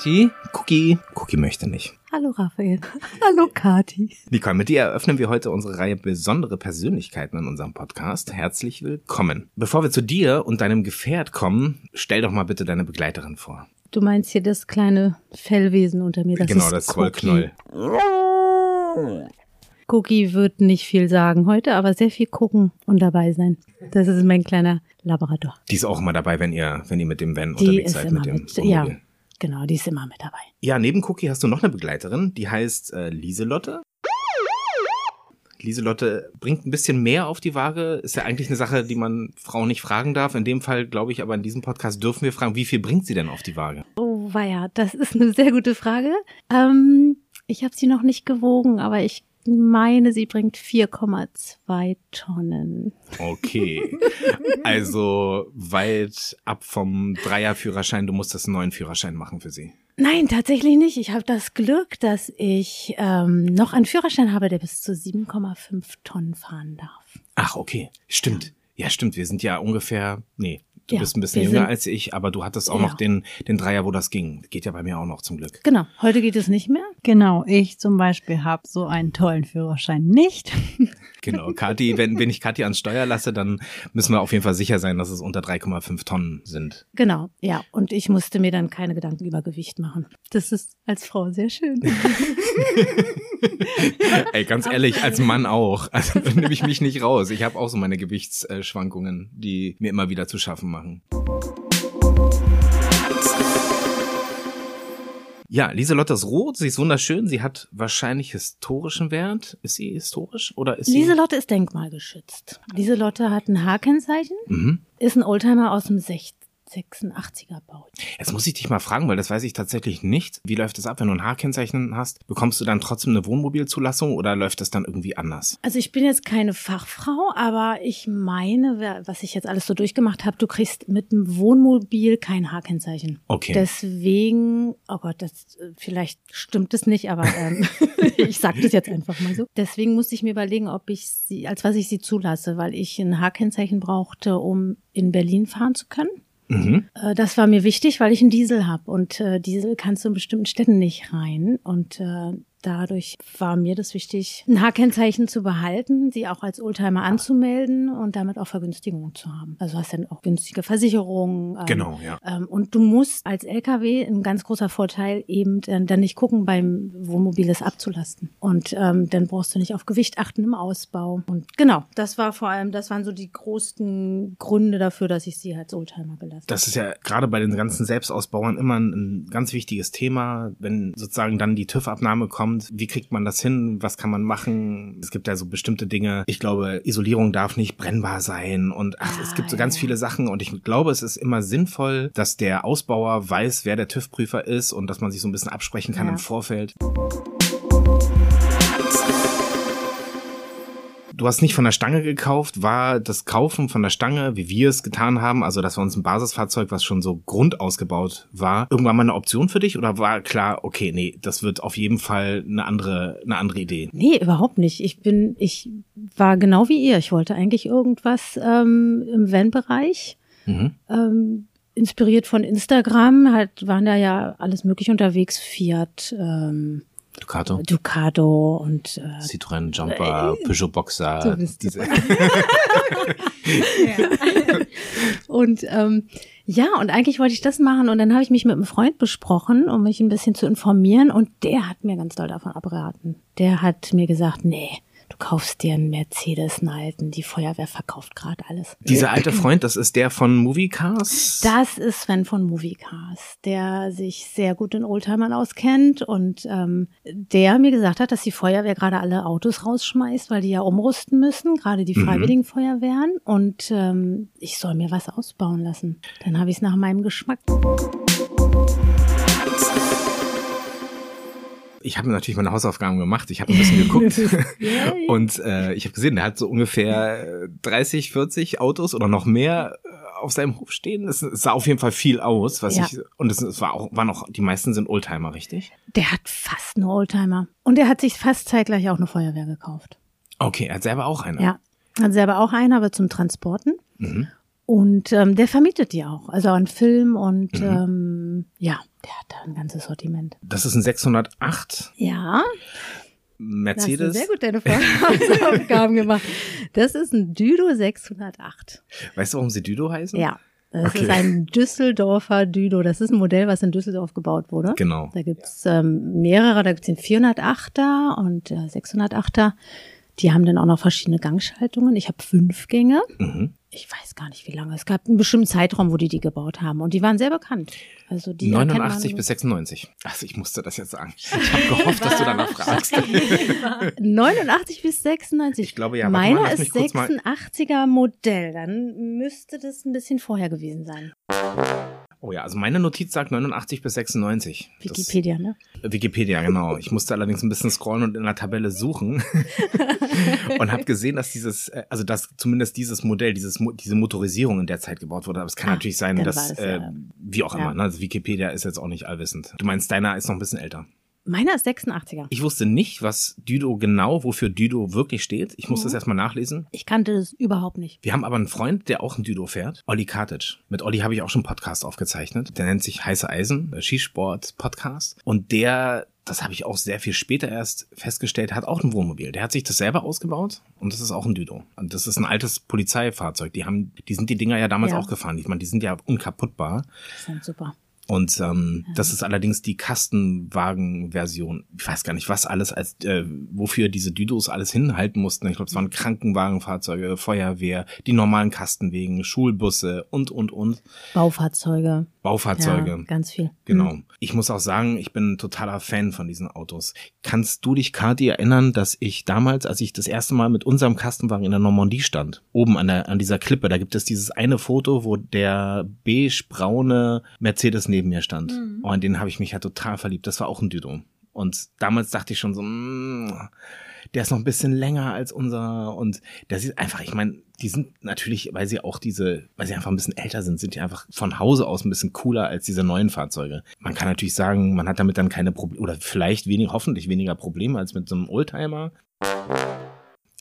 Kati, Cookie. Cookie möchte nicht. Hallo Raphael. Hallo Kati. Nicole, mit dir eröffnen wir heute unsere Reihe besondere Persönlichkeiten in unserem Podcast. Herzlich willkommen. Bevor wir zu dir und deinem Gefährt kommen, stell doch mal bitte deine Begleiterin vor. Du meinst hier das kleine Fellwesen unter mir. Das genau, ist das. Wollknoll. Cookie wird nicht viel sagen heute, aber sehr viel gucken und dabei sein. Das ist mein kleiner Labrador. Die ist auch immer dabei, wenn ihr, wenn ihr mit dem Van Die unterwegs ist seid, immer mit dem mit. Ja, Wohnmobil. Genau, die ist immer mit dabei. Ja, neben Cookie hast du noch eine Begleiterin, die heißt äh, Lieselotte. Lieselotte bringt ein bisschen mehr auf die Waage. Ist ja eigentlich eine Sache, die man Frauen nicht fragen darf. In dem Fall, glaube ich, aber in diesem Podcast dürfen wir fragen, wie viel bringt sie denn auf die Waage? Oh, weia, das ist eine sehr gute Frage. Ähm, ich habe sie noch nicht gewogen, aber ich meine, sie bringt 4,2 Tonnen. Okay. Also weit ab vom Dreierführerschein. Du musstest einen neuen Führerschein machen für sie. Nein, tatsächlich nicht. Ich habe das Glück, dass ich ähm, noch einen Führerschein habe, der bis zu 7,5 Tonnen fahren darf. Ach, okay. Stimmt. Ja, stimmt. Wir sind ja ungefähr, nee, du Ja, bist ein bisschen jünger als ich, aber du hattest auch Ja. noch den, den Dreier, wo das ging. Geht ja bei mir auch noch zum Glück. Genau, heute geht es nicht mehr. Genau, ich zum Beispiel habe so einen tollen Führerschein nicht. Genau. Kathi, wenn, wenn ich Kathi ans Steuer lasse, dann müssen wir auf jeden Fall sicher sein, dass es unter 3,5 Tonnen sind. Genau, ja. Und ich musste mir dann keine Gedanken über Gewicht machen. Das ist als Frau sehr schön. Ey, ganz ehrlich, als Mann auch. Also nehme ich mich nicht raus. Ich habe auch so meine Gewichtsschwankungen, die mir immer wieder zu schaffen machen. Ja, Lieselotte ist rot, sie ist wunderschön, sie hat wahrscheinlich historischen Wert. Ist sie historisch oder ist sie? Lieselotte ist denkmalgeschützt. Lieselotte hat ein H-Kennzeichen, Mhm. ist ein Oldtimer aus dem 60 86er Bau. Jetzt muss ich dich mal fragen, weil das weiß ich tatsächlich nicht. Wie läuft das ab, wenn du ein H-Kennzeichen hast? Bekommst du dann trotzdem eine Wohnmobilzulassung oder läuft das dann irgendwie anders? Also ich bin jetzt keine Fachfrau, aber ich meine, was ich jetzt alles so durchgemacht habe, du kriegst mit dem Wohnmobil kein H-Kennzeichen. Okay. Deswegen, oh Gott, das vielleicht stimmt es nicht, aber ähm, ich sage das jetzt einfach mal so. Deswegen musste ich mir überlegen, ob ich sie, als was ich sie zulasse, weil ich ein H-Kennzeichen brauchte, um in Berlin fahren zu können. Mhm. Äh, Das war mir wichtig, weil ich einen Diesel habe und äh, Diesel kannst du in bestimmten Städten nicht rein und äh, dadurch war mir das wichtig, ein H-Kennzeichen zu behalten, sie auch als Oldtimer anzumelden und damit auch Vergünstigungen zu haben. Also hast dann auch günstige Versicherungen. ähm, Genau, ja. ähm, und du musst als LKW ein ganz großer Vorteil eben äh, dann nicht gucken beim Wohnmobil es abzulasten und ähm, dann brauchst du nicht auf Gewicht achten im Ausbau und genau, das war vor allem, das waren so die größten Gründe dafür, dass ich sie als Oldtimer gelassen Das ist ja gerade bei den ganzen Selbstausbauern immer ein, ein ganz wichtiges Thema, wenn sozusagen dann die TÜV-Abnahme kommt. Wie kriegt man das hin? Was kann man machen? Es gibt ja so bestimmte Dinge. Ich glaube, Isolierung darf nicht brennbar sein und ach, es Ah, gibt so ganz ja. viele Sachen und ich glaube, es ist immer sinnvoll, dass der Ausbauer weiß, wer der TÜV-Prüfer ist und dass man sich so ein bisschen absprechen kann Ja. im Vorfeld. Du hast nicht von der Stange gekauft. War das Kaufen von der Stange, wie wir es getan haben, also dass wir uns ein Basisfahrzeug, was schon so grundausgebaut war, irgendwann mal eine Option für dich? Oder war klar, okay, nee, das wird auf jeden Fall eine andere, eine andere Idee? Nee, überhaupt nicht. Ich bin, ich war genau wie ihr. Ich wollte eigentlich irgendwas ähm, im Van-Bereich. Mhm. Ähm, inspiriert von Instagram, halt waren da ja alles mögliche unterwegs, Fiat, ähm, Ducato, Ducato und äh, Citroën Jumper, Peugeot Boxer, So bist du. diese. Und ähm, ja, und eigentlich wollte ich das machen und dann habe ich mich mit einem Freund besprochen, um mich ein bisschen zu informieren und der hat mir ganz doll davon abraten. Der hat mir gesagt, nee, du kaufst dir einen Mercedes, einen alten, die Feuerwehr verkauft gerade alles. Dieser alte Freund, das ist der von Movie Cars. Das ist Sven von Movie Cars, der sich sehr gut in Oldtimern auskennt und ähm, der mir gesagt hat, dass die Feuerwehr gerade alle Autos rausschmeißt, weil die ja umrüsten müssen, gerade die Mhm. freiwilligen Feuerwehren und ähm, ich soll mir was ausbauen lassen. Dann habe ich es nach meinem Geschmack. Ich habe natürlich meine Hausaufgaben gemacht. Ich habe ein bisschen geguckt. Und äh, ich habe gesehen, der hat so ungefähr äh, 30, 40 Autos oder noch mehr äh, auf seinem Hof stehen. Es sah auf jeden Fall viel aus, was Ja. ich und es, es war auch waren auch die meisten sind Oldtimer, richtig? Der hat fast nur Oldtimer und der hat sich fast zeitgleich auch eine Feuerwehr gekauft. Okay, er hat selber auch eine. Ja, hat selber auch einen, aber zum Transporten. Mhm. Und ähm, der vermietet die auch, also an Film und ähm, ja, der hat da ein ganzes Sortiment. Das ist ein 608 Ja, Mercedes. sehr gut deine Hausaufgaben gemacht. Das ist ein Düdo 608. Weißt du, warum sie Düdo heißen? Ja, das Okay. ist ein Düsseldorfer Düdo. Das ist ein Modell, was in Düsseldorf gebaut wurde. Genau. Da gibt's ähm, mehrere, da gibt's den 408er und äh, 608er. Die haben dann auch noch verschiedene Gangschaltungen. Ich habe fünf Gänge. Mhm. Ich weiß gar nicht, wie lange. Es gab einen bestimmten Zeitraum, wo die die gebaut haben. Und die waren sehr bekannt. Also die erkennt 89 man- bis 96. Also ich musste das jetzt sagen. Ich habe gehofft, dass du danach fragst. 89 bis 96. Ich glaube, ja. Mal, Meiner ist kurz mal- 86er Modell. Dann müsste das ein bisschen vorher gewesen sein. Oh ja, also meine Notiz sagt 89 bis 96. Das- Wikipedia, ne? Wikipedia, genau. Ich musste allerdings ein bisschen scrollen und in der Tabelle suchen und habe gesehen, dass dieses, äh, also dass zumindest dieses Modell, dieses, diese Motorisierung in der Zeit gebaut wurde. Aber es kann Ah, natürlich sein, dass, das, äh, äh, wie auch ja. immer, ne? also Wikipedia ist jetzt auch nicht allwissend. Du meinst, deiner ist noch ein bisschen älter. Meiner ist 86er. Ich wusste nicht, was Düdo genau, wofür Düdo wirklich steht. Ich musste Mhm. das erstmal nachlesen. Ich kannte das überhaupt nicht. Wir haben aber einen Freund, der auch ein Düdo fährt, Olli Kartic. Mit Olli habe ich auch schon einen Podcast aufgezeichnet. Der nennt sich Heiße Eisen, äh, Skisport-Podcast. Und der, das habe ich auch sehr viel später erst festgestellt, hat auch ein Wohnmobil. Der hat sich das selber ausgebaut und das ist auch ein Düdo. Und das ist ein altes Polizeifahrzeug. Die haben, die sind die Dinger ja damals Ja. auch gefahren. Ich meine, die sind ja unkaputtbar. Das sind super. Und ähm, das ist allerdings die Kastenwagen-Version. Ich weiß gar nicht, was alles als äh, wofür diese Düdos alles hinhalten mussten. Ich glaube, es waren Krankenwagenfahrzeuge, Feuerwehr, die normalen Kastenwegen, Schulbusse und und und Baufahrzeuge. Baufahrzeuge. Ja, ganz viel. Genau. Ich muss auch sagen, ich bin ein totaler Fan von diesen Autos. Kannst du dich, Kati, erinnern, dass ich damals, als ich das erste Mal mit unserem Kastenwagen in der Normandie stand, oben an, der, an dieser Klippe, da gibt es dieses eine Foto, wo der beige-braune Mercedes neben mir stand. Oh, in den habe ich mich ja total verliebt. Das war auch ein Düdo. Und damals dachte ich schon so, mm, der ist noch ein bisschen länger als unser und der sieht einfach, ich meine, die sind natürlich, weil sie auch diese, weil sie einfach ein bisschen älter sind, sind die einfach von Hause aus ein bisschen cooler als diese neuen Fahrzeuge. Man kann natürlich sagen, man hat damit dann keine Probleme oder vielleicht wenig, hoffentlich weniger Probleme als mit so einem Oldtimer.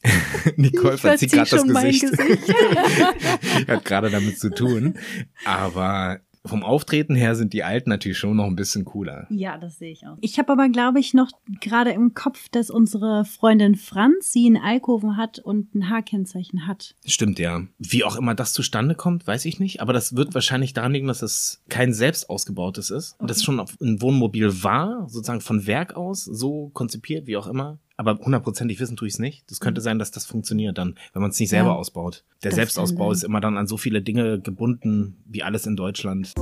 Nicole verzieht verzieh gerade das Gesicht. Gesicht. Hat gerade damit zu tun. Aber vom Auftreten her sind die Alten natürlich schon noch ein bisschen cooler. Ja, das sehe ich auch. Ich habe aber, glaube ich, noch gerade im Kopf, dass unsere Freundin Franz sie in Alkoven hat und ein Haarkennzeichen hat. Stimmt, ja. Wie auch immer das zustande kommt, weiß ich nicht. Aber das wird wahrscheinlich daran liegen, dass es kein selbst ausgebautes ist. Und das schon auf ein Wohnmobil war, sozusagen von Werk aus, so konzipiert, wie auch immer. Aber hundertprozentig wissen tue ich es nicht. Das könnte sein, dass das funktioniert dann, wenn man es nicht selber Ja. ausbaut. Der Selbstausbau ist immer dann an so viele Dinge gebunden, wie alles in Deutschland.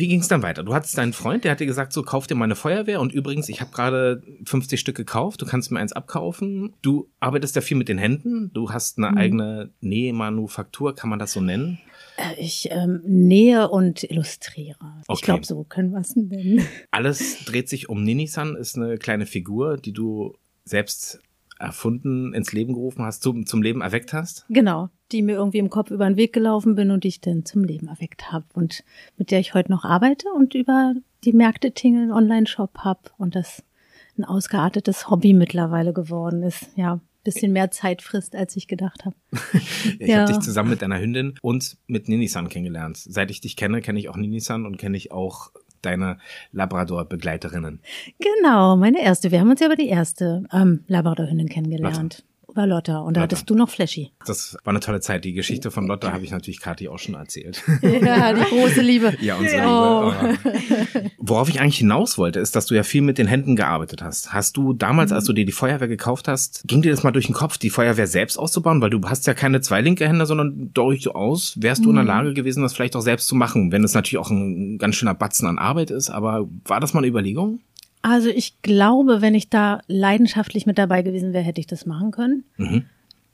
Wie ging es dann weiter? Du hattest deinen Freund, der hat dir gesagt, so kauf dir mal eine Feuerwehr und übrigens, ich habe gerade 50 Stück gekauft, du kannst mir eins abkaufen. Du arbeitest ja viel mit den Händen, du hast eine Mhm. eigene Nähmanufaktur, kann man das so nennen? Äh, Ich ähm, nähe und illustriere. Ich Okay. glaube, so können wir es nennen. Alles dreht sich um Ninisan, ist eine kleine Figur, die du selbst erfunden, ins Leben gerufen hast, zum, zum Leben erweckt hast. Genau, die mir irgendwie im Kopf über den Weg gelaufen bin und die ich dann zum Leben erweckt habe und mit der ich heute noch arbeite und über die Märkte tingeln, Online-Shop hab und das ein ausgeartetes Hobby mittlerweile geworden ist. Ja, bisschen mehr Zeit frisst, als ich gedacht habe. Ich Ja. habe dich zusammen mit deiner Hündin und mit Ninisan kennengelernt. Seit ich dich kenne, kenne ich auch Ninisan und kenne ich auch deine Labrador-Begleiterinnen. Genau, meine erste. Wir haben uns ja über die erste ähm, Labrador-Hündin kennengelernt. Über Lotta. Und da Lotta. hattest du noch Flashy. Das war eine tolle Zeit. Die Geschichte von Lotta habe ich natürlich Kathi auch schon erzählt. Ja, die große Liebe. Ja, unsere Oh. Liebe. Oh. Worauf ich eigentlich hinaus wollte, ist, dass du ja viel mit den Händen gearbeitet hast. Hast du damals, als du dir die Feuerwehr gekauft hast, ging dir das mal durch den Kopf, die Feuerwehr selbst auszubauen? Weil du hast ja keine zwei linke Hände, sondern durchaus wärst du in der Lage gewesen, das vielleicht auch selbst zu machen, wenn es natürlich auch ein ganz schöner Batzen an Arbeit ist. Aber war das mal eine Überlegung? Also ich glaube, wenn ich da leidenschaftlich mit dabei gewesen wäre, hätte ich das machen können. Mhm.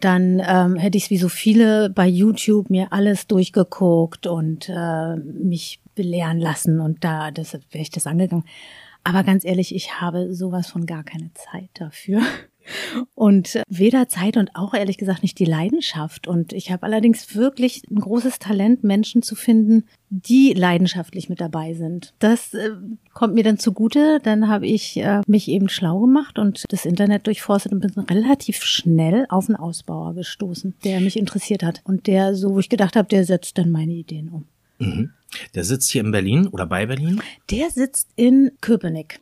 Dann ähm, hätte ich es wie so viele bei YouTube mir alles durchgeguckt und äh, mich belehren lassen und da das wäre ich das angegangen. Aber ganz ehrlich, ich habe sowas von gar keine Zeit dafür. Und weder Zeit und auch ehrlich gesagt nicht die Leidenschaft. Und ich habe allerdings wirklich ein großes Talent, Menschen zu finden, die leidenschaftlich mit dabei sind. Das äh, kommt mir dann zugute. Dann habe ich äh, mich eben schlau gemacht und das Internet durchforstet und bin relativ schnell auf einen Ausbauer gestoßen, der mich interessiert hat. Und der, so wo ich gedacht habe, der setzt dann meine Ideen um. Mhm. Der sitzt hier in Berlin oder bei Berlin? Der sitzt in Köpenick.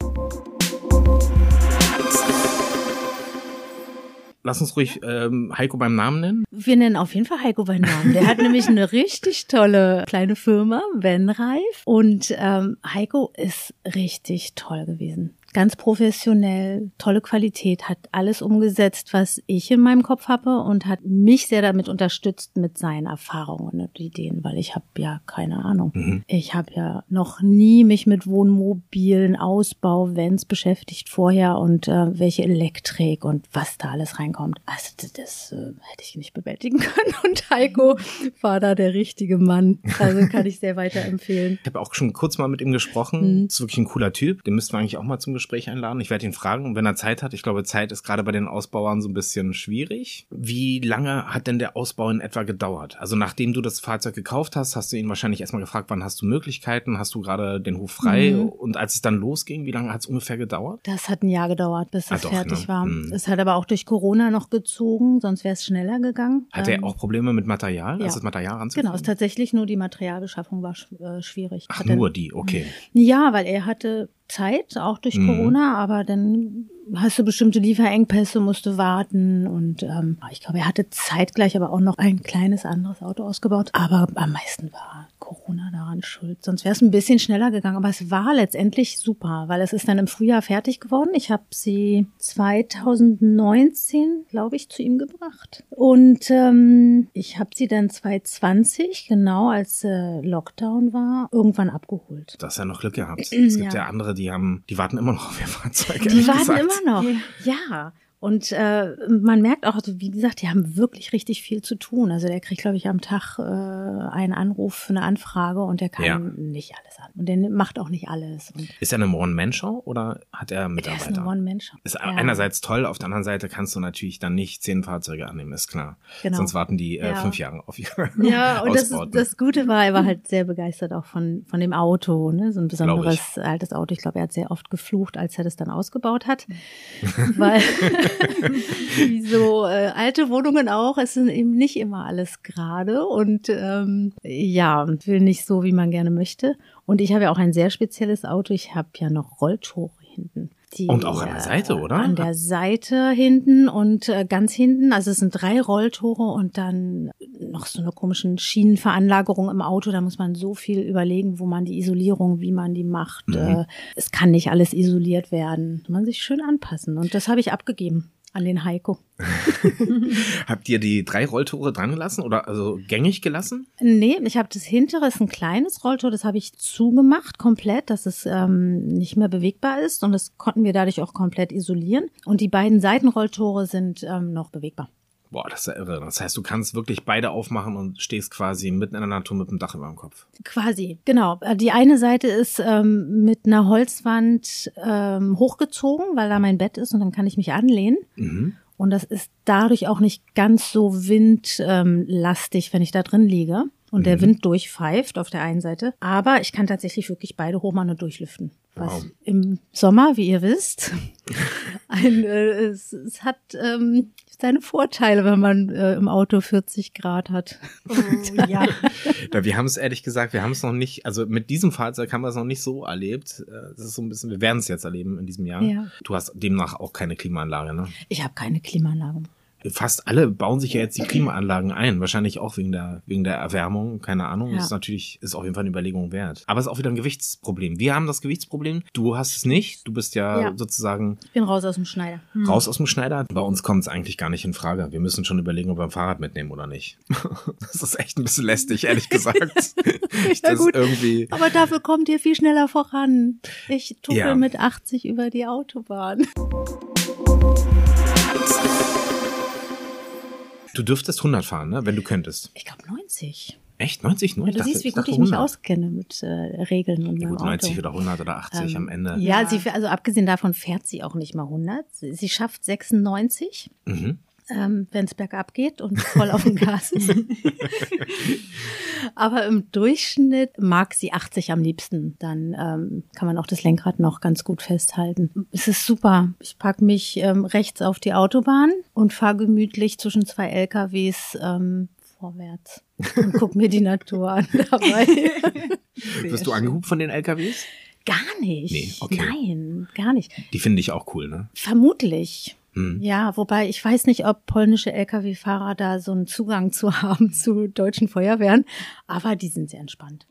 Lass uns ruhig ähm, Heiko beim Namen nennen. Wir nennen auf jeden Fall Heiko beim Namen. Der hat nämlich eine richtig tolle kleine Firma, Venreif. Und ähm, Heiko ist richtig toll gewesen ganz professionell, tolle Qualität, hat alles umgesetzt, was ich in meinem Kopf habe und hat mich sehr damit unterstützt mit seinen Erfahrungen und Ideen, weil ich habe ja keine Ahnung. Mhm. Ich habe ja noch nie mich mit Wohnmobilen, Ausbau, Vents beschäftigt vorher und äh, welche Elektrik und was da alles reinkommt. Also das, das äh, hätte ich nicht bewältigen können und Heiko war da der richtige Mann. Also kann ich sehr weiterempfehlen. Ich habe auch schon kurz mal mit ihm gesprochen. Mhm. Ist wirklich ein cooler Typ. Den müssten wir eigentlich auch mal zum Gespräch Gespräch einladen. Ich werde ihn fragen, wenn er Zeit hat. Ich glaube, Zeit ist gerade bei den Ausbauern so ein bisschen schwierig. Wie lange hat denn der Ausbau in etwa gedauert? Also nachdem du das Fahrzeug gekauft hast, hast du ihn wahrscheinlich erstmal gefragt, wann hast du Möglichkeiten? Hast du gerade den Hof frei? Mhm. Und als es dann losging, wie lange hat es ungefähr gedauert? Das hat ein Jahr gedauert, bis es ah, fertig ne? war. Mhm. Es hat aber auch durch Corona noch gezogen, sonst wäre es schneller gegangen. Hat ähm, er auch Probleme mit Material? Ja. Also das Material ranzukriegen? Genau, es tatsächlich nur die Materialbeschaffung war äh, schwierig. Ach, nur die, okay. Ja, weil er hatte Zeit, auch durch mhm. Corona, aber dann hast du bestimmte Lieferengpässe, musste warten und ähm, ich glaube, er hatte zeitgleich aber auch noch ein kleines anderes Auto ausgebaut. Aber am meisten war Corona daran schuld. Sonst wäre es ein bisschen schneller gegangen. Aber es war letztendlich super, weil es ist dann im Frühjahr fertig geworden. Ich habe sie 2019, glaube ich, zu ihm gebracht. Und ähm, ich habe sie dann 2020, genau als äh, Lockdown war, irgendwann abgeholt. Das ist ja noch Glück gehabt. Es gibt ja. ja andere, die haben, die warten immer noch auf ihr Fahrzeug. Die warten gesagt. immer noch. Ja. Und äh, man merkt auch, also wie gesagt, die haben wirklich richtig viel zu tun. Also der kriegt, glaube ich, am Tag äh, einen Anruf, eine Anfrage und der kann ja. nicht alles an. Und der macht auch nicht alles. Und ist er eine One-Man-Show oder hat er Mitarbeiter? Der ist eine One-Man-Show. Ist ja. einerseits toll, auf der anderen Seite kannst du natürlich dann nicht zehn Fahrzeuge annehmen, ist klar. Genau. Sonst warten die äh, ja. fünf Jahre auf ihre Ja, und das, das Gute war, er war halt sehr begeistert auch von, von dem Auto, ne? so ein besonderes altes Auto. Ich glaube, er hat sehr oft geflucht, als er das dann ausgebaut hat, weil wie so äh, alte Wohnungen auch. Es sind eben nicht immer alles gerade und ähm, ja, will nicht so, wie man gerne möchte. Und ich habe ja auch ein sehr spezielles Auto. Ich habe ja noch Rolltore hinten. Die, und auch an der Seite, oder? An der Seite hinten und äh, ganz hinten. Also es sind drei Rolltore und dann noch so eine komischen Schienenveranlagerung im Auto. Da muss man so viel überlegen, wo man die Isolierung, wie man die macht. Mhm. Äh, es kann nicht alles isoliert werden. Man sich schön anpassen. Und das habe ich abgegeben an den Heiko. Habt ihr die drei Rolltore dran gelassen oder also gängig gelassen? Nee, ich habe das hintere, ist ein kleines Rolltor, das habe ich zugemacht komplett, dass es ähm, nicht mehr bewegbar ist und das konnten wir dadurch auch komplett isolieren. Und die beiden Seitenrolltore sind ähm, noch bewegbar. Boah, das ist ja irre. Das heißt, du kannst wirklich beide aufmachen und stehst quasi mitten in der Natur mit dem Dach über dem Kopf. Quasi, genau. Die eine Seite ist ähm, mit einer Holzwand ähm, hochgezogen, weil da mein Bett ist und dann kann ich mich anlehnen. Mhm. Und das ist dadurch auch nicht ganz so windlastig, wenn ich da drin liege und mhm. der Wind durchpfeift auf der einen Seite. Aber ich kann tatsächlich wirklich beide und durchlüften. Was wow. im Sommer, wie ihr wisst, ein, äh, es, es hat ähm, seine Vorteile, wenn man äh, im Auto 40 Grad hat. Oh, ja. ja. Wir haben es ehrlich gesagt, wir haben es noch nicht, also mit diesem Fahrzeug haben wir es noch nicht so erlebt. Äh, das ist so ein bisschen, wir werden es jetzt erleben in diesem Jahr. Ja. Du hast demnach auch keine Klimaanlage, ne? Ich habe keine Klimaanlage fast alle bauen sich ja jetzt die Klimaanlagen ein. Wahrscheinlich auch wegen der, wegen der Erwärmung. Keine Ahnung. Ja. Ist natürlich, ist auf jeden Fall eine Überlegung wert. Aber es ist auch wieder ein Gewichtsproblem. Wir haben das Gewichtsproblem. Du hast es nicht. Du bist ja, ja. sozusagen. Ich bin raus aus dem Schneider. Hm. Raus aus dem Schneider. Bei uns kommt es eigentlich gar nicht in Frage. Wir müssen schon überlegen, ob wir ein Fahrrad mitnehmen oder nicht. das ist echt ein bisschen lästig, ehrlich gesagt. ja, gut. irgendwie. Aber dafür kommt ihr viel schneller voran. Ich tucke ja. mit 80 über die Autobahn. Du dürftest 100 fahren, ne? wenn du könntest. Ich glaube 90. Echt? 90 nur? Ja, du dachte- siehst, wie gut ich mich 100. auskenne mit äh, Regeln und Ja, gut, 90 Auto. oder 100 oder 80 am Ende. Ja, Ja. sie, also abgesehen davon fährt sie auch nicht mal 100. Sie, sie schafft 96, Mhm. Ähm, wenn es bergab geht und voll auf dem Gas ist. Aber im Durchschnitt mag sie 80 am liebsten. Dann ähm, kann man auch das Lenkrad noch ganz gut festhalten. Es ist super. Ich pack mich ähm, rechts auf die Autobahn und fahre gemütlich zwischen zwei LKWs ähm, vorwärts und guck mir die Natur an dabei. Wirst du angehubt von den LKWs? Gar nicht. Nee, okay. Nein, gar nicht. Die finde ich auch cool, ne? Vermutlich. Hm. Ja, wobei ich weiß nicht, ob polnische Lkw-Fahrer da so einen Zugang zu haben zu deutschen Feuerwehren, aber die sind sehr entspannt.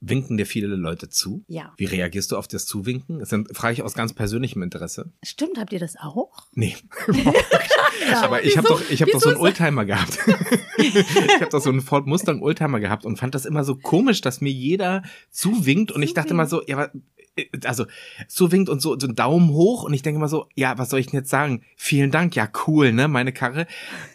Winken dir viele Leute zu? Ja. Wie reagierst du auf das Zuwinken? Das sind- frage ich aus ganz persönlichem Interesse. Stimmt, habt ihr das auch? Nee. Aber ich habe doch, ich hab doch so einen Oldtimer gehabt. ich habe doch so einen Ford Mustang Oldtimer gehabt und fand das immer so komisch, dass mir jeder zuwinkt und ich dachte mal so, ja, also zuwinkt und so, so einen Daumen hoch und ich denke mal so, ja, was soll ich denn jetzt sagen? Vielen Dank, ja cool, ne, meine Karre.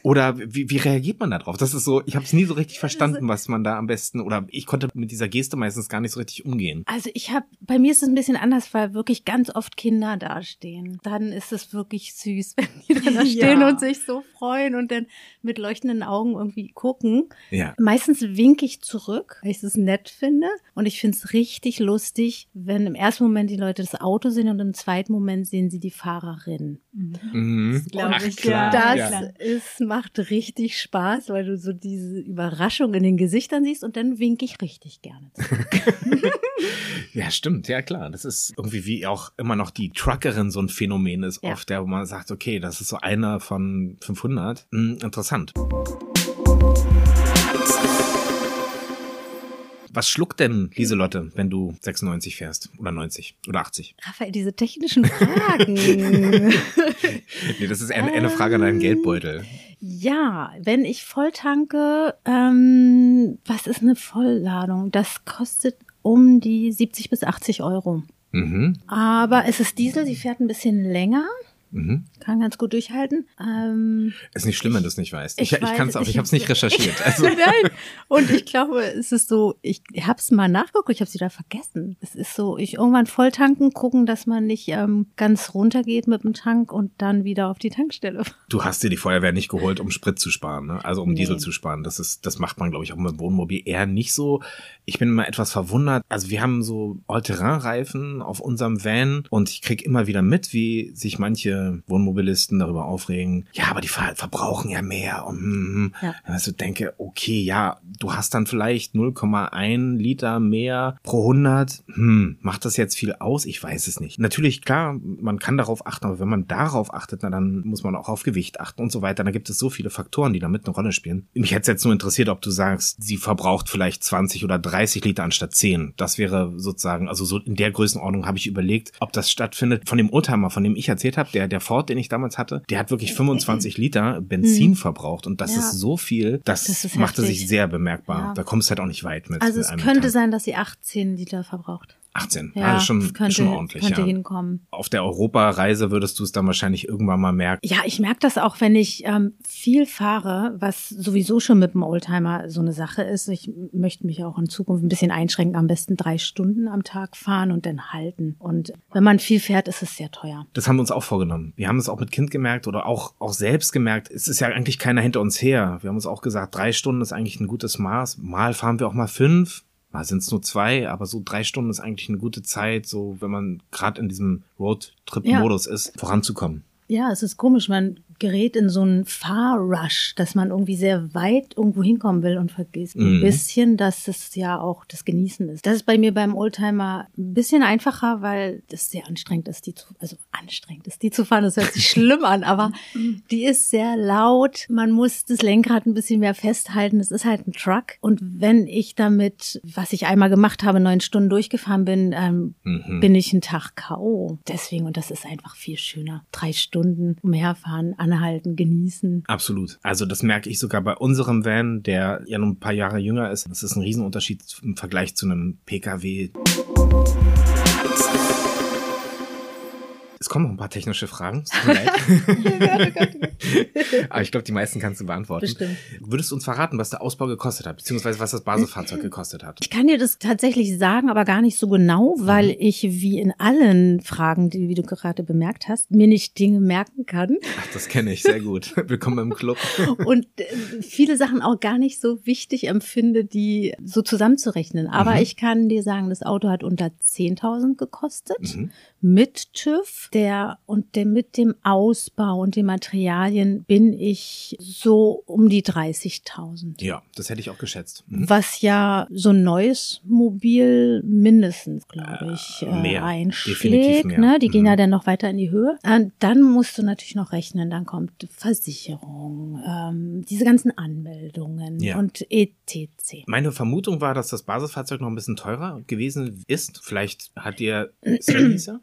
Oder wie, wie reagiert man da drauf? Das ist so, ich habe es nie so richtig verstanden, was man da am besten oder ich konnte mit dieser Geste meistens gar nicht so richtig umgehen. Also ich habe, bei mir ist es ein bisschen anders, weil wirklich ganz oft Kinder dastehen. Dann ist es wirklich süß, wenn die dann da stehen Ja. und sich so freuen und dann mit leuchtenden Augen irgendwie gucken. Ja. Meistens winke ich zurück, weil ich es nett finde. Und ich finde es richtig lustig, wenn im ersten Moment die Leute das Auto sehen und im zweiten Moment sehen sie die Fahrerin. Mhm. glaub Ach, ich, klar. Das ja. ist, macht richtig Spaß, weil du so diese Überraschung in den Gesichtern siehst und dann winke ich richtig gerne. Ja, stimmt, ja klar. Das ist irgendwie wie auch immer noch die Truckerin so ein Phänomen ist, Ja. oft der, wo man sagt, okay, das ist so einer von 500. Hm, interessant. Was schluckt denn Lieselotte, wenn du 96 fährst? Oder 90 oder 80? Raphael, diese technischen Fragen. Nee, das ist eher eine Frage an deinen Ähm, Geldbeutel. ja, wenn ich voll tanke, ähm, was ist eine Vollladung? Das kostet um die 70 bis 80 Euro. Mhm. Aber es ist Diesel, sie fährt ein bisschen länger, Mhm. kann ganz gut durchhalten. Ähm, Ist nicht schlimm, wenn du es nicht weißt. Ich, Ich ich, kann es auch, ich ich- habe es nicht recherchiert. Also, Nein. Und ich glaube, es ist so, ich habe es mal nachgeguckt, ich habe es wieder vergessen. Es ist so, ich irgendwann voll tanken, gucken, dass man nicht ähm, ganz runtergeht mit dem Tank und dann wieder auf die Tankstelle. du hast dir die Feuerwehr nicht geholt, um Sprit zu sparen, ne? also um Nee. Diesel zu sparen. Das ist, das macht man, glaube ich, auch mit dem Wohnmobil eher nicht so. Ich bin immer etwas verwundert. Also wir haben so All-Terrain-Reifen auf unserem Van und ich krieg immer wieder mit, wie sich manche Wohnmobilisten darüber aufregen. Ja, aber die ver verbrauchen ja mehr. Und, hm. Ja. Also denke, okay, ja, du hast dann vielleicht 0,1 Liter mehr pro 100. Hm, macht das jetzt viel aus? Ich weiß es nicht. Natürlich, klar, man kann darauf achten, aber wenn man darauf achtet, na, dann muss man auch auf Gewicht achten und so weiter. Da gibt es so viele Faktoren, die damit eine Rolle spielen. Mich hätte es jetzt nur interessiert, ob du sagst, sie verbraucht vielleicht 20 oder 30 Liter anstatt 10. Das wäre sozusagen, also so in der Größenordnung habe ich überlegt, ob das stattfindet. Von dem Oldtimer, von dem ich erzählt habe, der, der Ford, den ich damals hatte, der hat wirklich 25 Liter Benzin verbraucht und das Ja. ist so viel, das, Das machte sich sehr bemerkbar. Ja. Da kommst du halt auch nicht weit mit. Also mit es könnte Tank. sein, dass sie 18 Liter verbraucht. 18. Ja, ist schon, könnte, schon ordentlich. könnte ja. hinkommen. Auf der Europareise würdest du es dann wahrscheinlich irgendwann mal merken. Ja, ich merke das auch, wenn ich ähm, viel fahre, was sowieso schon mit dem Oldtimer so eine Sache ist. Ich möchte mich auch in Zukunft ein bisschen einschränken, am besten drei Stunden am Tag fahren und dann halten. Und wenn man viel fährt, ist es sehr teuer. Das haben wir uns auch vorgenommen. Wir haben es auch mit Kind gemerkt oder auch, auch selbst gemerkt. Es ist ja eigentlich keiner hinter uns her. Wir haben uns auch gesagt, drei Stunden ist eigentlich ein gutes Maß. Mal fahren wir auch mal fünf. Mal sind es nur zwei, aber so drei Stunden ist eigentlich eine gute Zeit, so wenn man gerade in diesem Roadtrip-Modus ist, voranzukommen. Ja, es ist komisch, man gerät in so einen Fahrrush, dass man irgendwie sehr weit irgendwo hinkommen will und vergisst ein Mhm. bisschen, dass es ja auch das Genießen ist. Das ist bei mir beim Oldtimer ein bisschen einfacher, weil das sehr anstrengend ist, die zu, also anstrengend ist, die zu fahren. Das hört sich schlimm an, aber die ist sehr laut. Man muss das Lenkrad ein bisschen mehr festhalten. Es ist halt ein Truck. Und wenn ich damit, was ich einmal gemacht habe, neun Stunden durchgefahren bin, ähm, Mhm. bin ich einen Tag K.O. Deswegen, und das ist einfach viel schöner. Drei Stunden umherfahren, anhalten, genießen. Absolut. Also das merke ich sogar bei unserem Van, der ja nur ein paar Jahre jünger ist. Das ist ein Riesenunterschied im Vergleich zu einem Pkw. Es kommen noch ein paar technische Fragen. Leid. Aber ich glaube, die meisten kannst du beantworten. Bestimmt. Würdest du uns verraten, was der Ausbau gekostet hat, beziehungsweise was das Basisfahrzeug gekostet hat? Ich kann dir das tatsächlich sagen, aber gar nicht so genau, weil Mhm. ich wie in allen Fragen, die wie du gerade bemerkt hast, mir nicht Dinge merken kann Ach, das kenne ich sehr gut. Willkommen im Club. und äh, viele Sachen auch gar nicht so wichtig empfinde, die so zusammenzurechnen. Aber Mhm. ich kann dir sagen, das Auto hat unter 10.000 gekostet Mhm. Mit TÜV, der und der mit dem Ausbau und den Materialien bin ich so um die 30.000. Ja, das hätte ich auch geschätzt. Mhm. Was ja so ein neues Mobil mindestens, glaube ich, Äh, äh, mehr. Definitiv einschlägt. mehr. Ne? Die gehen Mhm. ja dann noch weiter in die Höhe. Und dann musst du natürlich noch rechnen. Dann kommt Versicherung, ähm, diese ganzen Anmeldungen Ja. und etc. Meine Vermutung war, dass das Basisfahrzeug noch ein bisschen teurer gewesen ist. Vielleicht hat hieß er?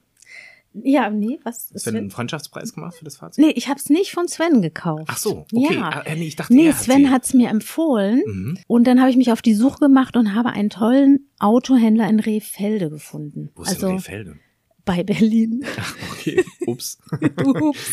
Ja, nee, was ist Sven einen? Freundschaftspreis gemacht für das Fahrzeug? Nee, ich habe es nicht von Sven gekauft. Ach so, okay. Ja. Ah, äh, nee, ich dachte, Nee, Sven hat es mir empfohlen. Mhm. Und dann habe ich mich auf die Suche gemacht und habe einen tollen Autohändler in Rehfelde gefunden. Wo ist also denn Rehfelde? bei Berlin. Ach, okay. Ups. Ups.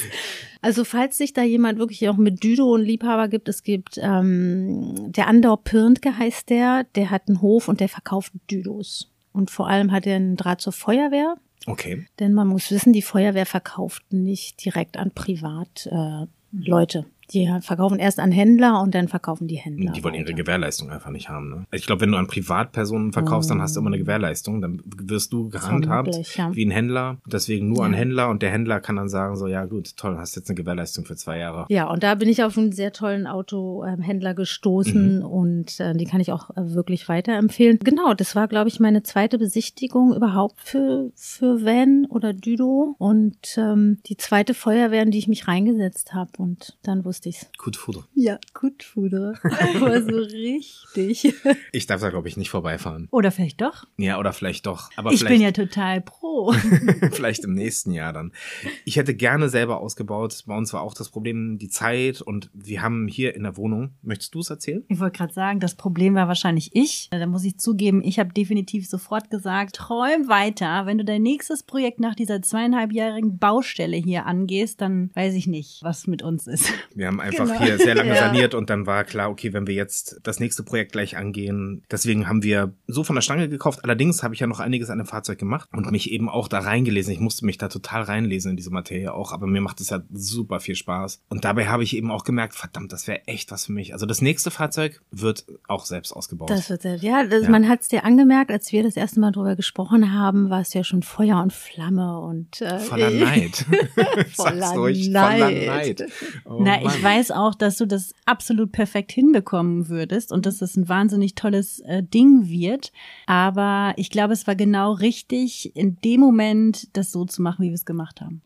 Also falls sich da jemand wirklich auch mit Düdo und Liebhaber gibt, es gibt ähm, der Andau Pirntke heißt der, der hat einen Hof und der verkauft Düdos. Und vor allem hat er einen Draht zur Feuerwehr, Okay. denn man muss wissen, die Feuerwehr verkauft nicht direkt an Privatleute. Äh. Die verkaufen erst an Händler und dann verkaufen die Händler. Die wollen ihre weiter. Gewährleistung einfach nicht haben. Ne? Ich glaube, wenn du an Privatpersonen verkaufst, dann hast du immer eine Gewährleistung. Dann wirst du gehandhabt ja. wie ein Händler. Deswegen nur an Ja. Händler und der Händler kann dann sagen, so ja gut, toll, hast jetzt eine Gewährleistung für zwei Jahre. Ja, und da bin ich auf einen sehr tollen Autohändler gestoßen und äh, die kann ich auch äh, wirklich weiterempfehlen. Genau, das war, glaube ich, meine zweite Besichtigung überhaupt für, für Van oder Düdo und ähm, die zweite Feuerwehr, in die ich mich reingesetzt habe und dann wusste ich's. Gut Fuder. Ja, gut, Fudre. Aber so richtig. Ich darf da, glaube ich, nicht vorbeifahren. Oder vielleicht doch. Ja, oder vielleicht doch. Aber ich vielleicht, bin ja total pro. vielleicht im nächsten Jahr dann. Ich hätte gerne selber ausgebaut. Bei uns war auch das Problem die Zeit und wir haben hier in der Wohnung, möchtest du es erzählen? Ich wollte gerade sagen, das Problem war wahrscheinlich ich. Da muss ich zugeben, ich habe definitiv sofort gesagt, träum weiter. Wenn du dein nächstes Projekt nach dieser zweieinhalbjährigen Baustelle hier angehst, dann weiß ich nicht, was mit uns ist. Wir haben einfach Genau. hier sehr lange Ja. saniert und dann war klar, okay, wenn wir jetzt das nächste Projekt gleich angehen, deswegen haben wir so von der Stange gekauft. Allerdings habe ich ja noch einiges an dem Fahrzeug gemacht und mich eben auch da reingelesen. Ich musste mich da total reinlesen in diese Materie auch, aber mir macht es ja super viel Spaß. Und dabei habe ich eben auch gemerkt, verdammt, das wäre echt was für mich. Also das nächste Fahrzeug wird auch selbst ausgebaut. Das wird sehr, ja, das, Ja. man hat es dir angemerkt, als wir das erste Mal drüber gesprochen haben, war es ja schon Feuer und Flamme und äh, voller Neid. Voller Neid. Voller Neid. Oh Na, Mann. Ich weiß auch, dass du das absolut perfekt hinbekommen würdest und dass das ein wahnsinnig tolles äh, Ding wird. Aber ich glaube, es war genau richtig, in dem Moment das so zu machen, wie wir es gemacht haben.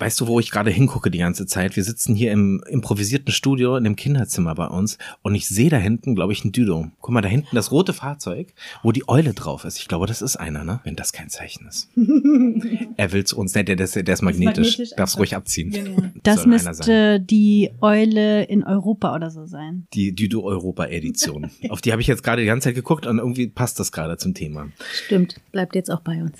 Weißt du, wo ich gerade hingucke die ganze Zeit? Wir sitzen hier im improvisierten Studio in dem Kinderzimmer bei uns und ich sehe da hinten, glaube ich, ein Düdo. Guck mal, da hinten das rote Fahrzeug, wo die Eule drauf ist. Ich glaube, das ist einer, ne? Wenn das kein Zeichen ist. er will zu uns, ne, der, der, ist- der ist magnetisch. magnetisch, Darf's ruhig abziehen. Das Soll einer sein. müsste die Eule in Europa oder so sein. Die Düdo Europa Edition. Auf die habe ich jetzt gerade die ganze Zeit geguckt und irgendwie passt das gerade zum Thema. Stimmt, bleibt jetzt auch bei uns.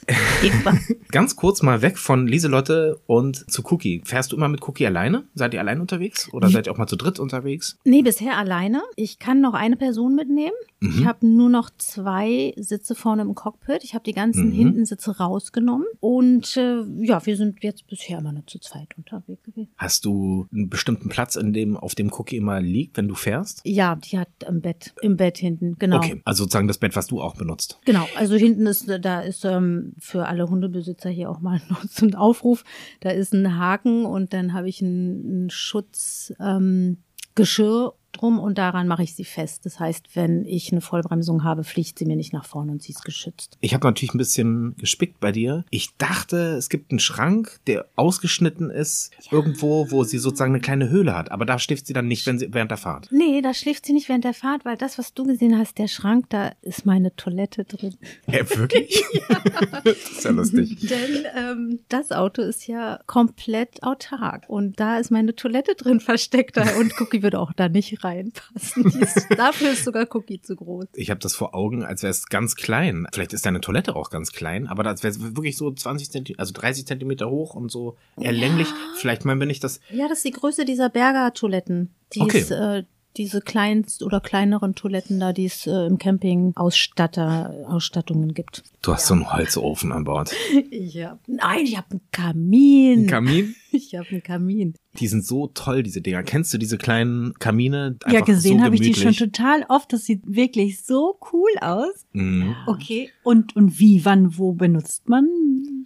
Ganz kurz mal weg von Lieselotte und zu Cookie. Fährst du immer mit Cookie alleine? Seid ihr allein unterwegs? Oder seid ihr auch mal zu dritt unterwegs? Nee, bisher alleine. Ich kann noch eine Person mitnehmen. Ich habe nur noch zwei Sitze vorne im Cockpit. Ich habe die ganzen Mhm. Hintensitze rausgenommen. Und äh, ja, wir sind jetzt bisher immer nur zu zweit unterwegs gewesen. Hast du einen bestimmten Platz, in dem, auf dem Cookie immer liegt, wenn du fährst? Ja, die hat im Bett, im Bett hinten, genau. Okay, also sozusagen das Bett, was du auch benutzt. Genau, also hinten ist, da ist ähm, für alle Hundebesitzer hier auch mal ein Aufruf. Da ist ein Haken und dann habe ich ein, ein Schutzgeschirr ähm, Drum und daran mache ich sie fest. Das heißt, wenn ich eine Vollbremsung habe, fliegt sie mir nicht nach vorne und sie ist geschützt. Ich habe natürlich ein bisschen gespickt bei dir. Ich dachte, es gibt einen Schrank, der ausgeschnitten ist, irgendwo, wo sie sozusagen eine kleine Höhle hat. Aber da schläft sie dann nicht wenn sie, während der Fahrt. Nee, da schläft sie nicht während der Fahrt, weil das, was du gesehen hast, der Schrank, da ist meine Toilette drin. Äh, wirklich? das ist ja lustig. Denn ähm, das Auto ist ja komplett autark und da ist meine Toilette drin versteckt und Cookie würde auch da nicht reinpassen. Ist, dafür ist sogar Cookie zu groß. Ich habe das vor Augen, als wäre es ganz klein. Vielleicht ist deine Toilette auch ganz klein, aber das wäre wirklich so 20 Zentimeter, also 30 Zentimeter hoch und so eher Ja. Vielleicht mal bin ich das. Ja, das ist die Größe dieser Berger-Toiletten. Die Okay. ist, äh, diese kleinst oder kleineren Toiletten da, die es äh, im Camping Ausstatter, Ausstattungen gibt. Du hast so einen Holzofen an Bord. Ich hab, nein, ich habe einen Kamin. Ein Kamin? ich habe einen Kamin. Die sind so toll, diese Dinger. Kennst du diese kleinen Kamine? ja, Einfach gesehen so habe ich die schon total oft. Das sieht wirklich so cool aus. Mhm. Okay. Und, und wie, wann, wo benutzt man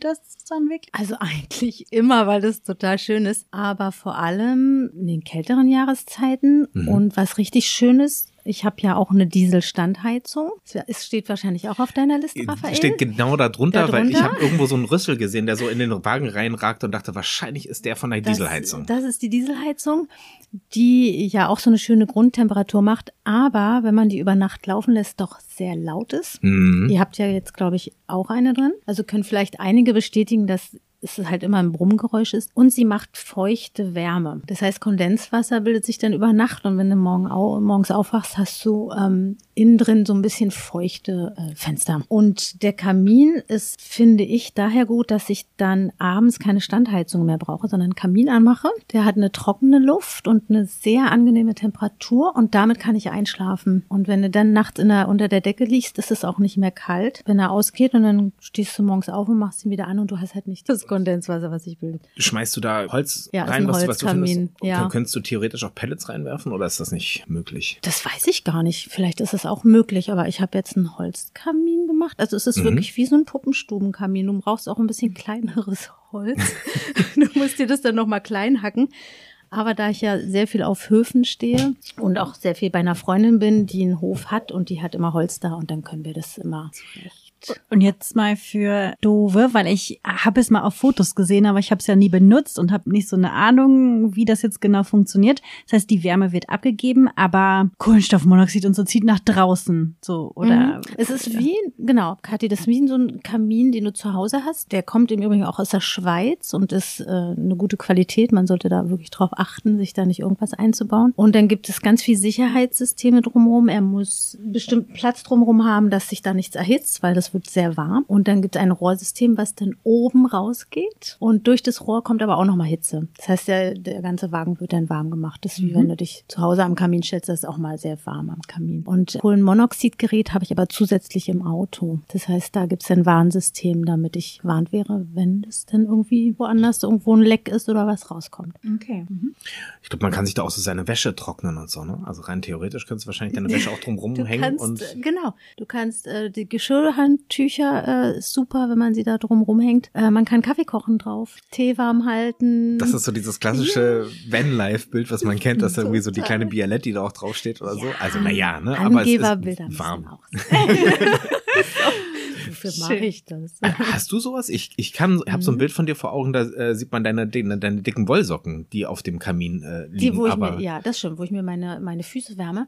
das dann wirklich? Also eigentlich immer, weil das total schön ist, aber vor allem in den kälteren Jahreszeiten. Mhm. Und was richtig schön ist, ich habe ja auch eine Dieselstandheizung. Es steht wahrscheinlich auch auf deiner Liste, Raphael. Steht genau da drunter, Da weil ich habe irgendwo so einen Rüssel gesehen, der so in den Wagen reinragt und dachte, wahrscheinlich ist der von der Dieselheizung. Das, das ist die Dieselheizung, die ja auch so eine schöne Grundtemperatur macht, aber wenn man die über Nacht laufen lässt, doch sehr laut ist. Mhm. Ihr habt ja jetzt, glaube ich, auch eine drin. Also können vielleicht einige bestätigen, dass es halt immer ein Brummgeräusch ist. Und sie macht feuchte Wärme. Das heißt, Kondenswasser bildet sich dann über Nacht und wenn du morgen au morgens aufwachst, hast du ähm, innen drin so ein bisschen feuchte äh, Fenster. Und der Kamin ist, finde ich, daher gut, dass ich dann abends keine Standheizung mehr brauche, sondern einen Kamin anmache. Der hat eine trockene Luft und eine sehr angenehme Temperatur und damit kann ich einschlafen. Und wenn du dann nachts in der, unter der Decke liegst, ist es auch nicht mehr kalt, wenn er ausgeht und dann stehst du morgens auf und machst ihn wieder an und du hast halt nicht das Kondenswasser, was sich bildet. Schmeißt du da Holz Ja, rein, ein was, du- was du findest? ja. Kön- Könntest du theoretisch auch Pellets reinwerfen oder ist das nicht möglich? Das weiß ich gar nicht. Vielleicht ist es auch möglich, aber ich habe jetzt einen Holzkamin gemacht. Also es ist Mhm. wirklich wie so ein Puppenstubenkamin. Du brauchst auch ein bisschen kleineres Holz. du musst dir das dann nochmal klein hacken. Aber da ich ja sehr viel auf Höfen stehe und auch sehr viel bei einer Freundin bin, die einen Hof hat und die hat immer Holz da und dann können wir das immer Und jetzt mal für Dove, weil ich habe es mal auf Fotos gesehen, aber ich habe es ja nie benutzt und habe nicht so eine Ahnung, wie das jetzt genau funktioniert. Das heißt, die Wärme wird abgegeben, aber Kohlenstoffmonoxid und so zieht nach draußen. So, oder? Mhm. Es ist wie, genau, Kathi, das ist wie so ein Kamin, den du zu Hause hast. Der kommt im Übrigen auch aus der Schweiz und ist äh, eine gute Qualität. Man sollte da wirklich drauf achten, sich da nicht irgendwas einzubauen. Und dann gibt es ganz viel Sicherheitssysteme drumherum. Er muss bestimmt Platz drumherum haben, dass sich da nichts erhitzt, weil das wird sehr warm. Und dann gibt es ein Rohrsystem, was dann oben rausgeht. Und durch das Rohr kommt aber auch nochmal Hitze. Das heißt, der, der ganze Wagen wird dann warm gemacht. Das ist wie wenn du dich zu Hause am Kamin stellst, das ist auch mal sehr warm am Kamin. Und Kohlenmonoxidgerät habe ich aber zusätzlich im Auto. Das heißt, da gibt es ein Warnsystem, damit ich warnt wäre, wenn es dann irgendwie woanders irgendwo ein Leck ist oder was rauskommt. Okay. Ich glaube, man kann sich da auch so seine Wäsche trocknen und so, ne? Also rein theoretisch könntest du wahrscheinlich deine Wäsche auch drum rumhängen kannst, und äh, genau, du kannst äh, die Geschirrhandtücher äh, super, wenn man sie da drum rumhängt. Äh, man kann Kaffee kochen drauf, Tee warm halten. das ist so dieses klassische Vanlife-Bild, was man kennt, dass da irgendwie so die kleine Bialetti da auch draufsteht oder so. Also naja, ne? Aber es Angeberbilder ist müssen warm. auch. Wofür mache ich das? Hast du sowas? Ich, ich kann, ich habe so ein Mhm. Bild von dir vor Augen, da äh, sieht man deine, deine, deine dicken Wollsocken, die auf dem Kamin äh, liegen. Die, wo ich aber mir, ja, das stimmt, wo ich mir meine, meine Füße wärme.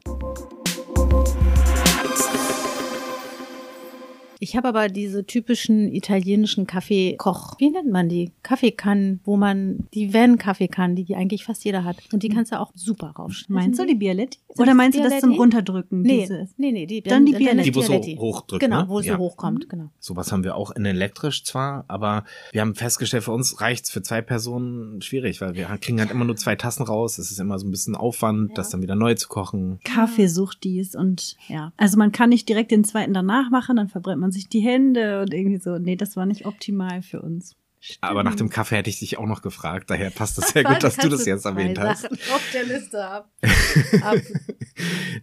Ich habe aber diese typischen italienischen Kaffeekoch, wie nennt man die? Kaffeekannen, wo man die Van-Kaffeekannen, die, die eigentlich fast jeder hat. Und die kannst du auch super raufstellen. Meinst du die Bialetti? Oder meinst du das zum? Runterdrücken? Nee, diese? nee, nee, die, Dann die Bialetti. Die, wo so hochdrückt, Genau, ne? wo es Ja. so hochkommt, genau. Sowas haben wir auch in elektrisch zwar, aber wir haben festgestellt, für uns reicht's für zwei Personen schwierig, weil wir kriegen halt immer nur zwei Tassen raus. Es ist immer so ein bisschen Aufwand, Ja. das dann wieder neu zu kochen. Kaffee sucht dies und ja. Also man kann nicht direkt den zweiten danach machen, dann verbrennt man sich die Hände und irgendwie so. Nee, das war nicht optimal für uns. Aber nach dem Kaffee hätte ich dich auch noch gefragt, daher passt es sehr gut, dass du das jetzt erwähnt hast. Sachen auf der Liste ab. ab.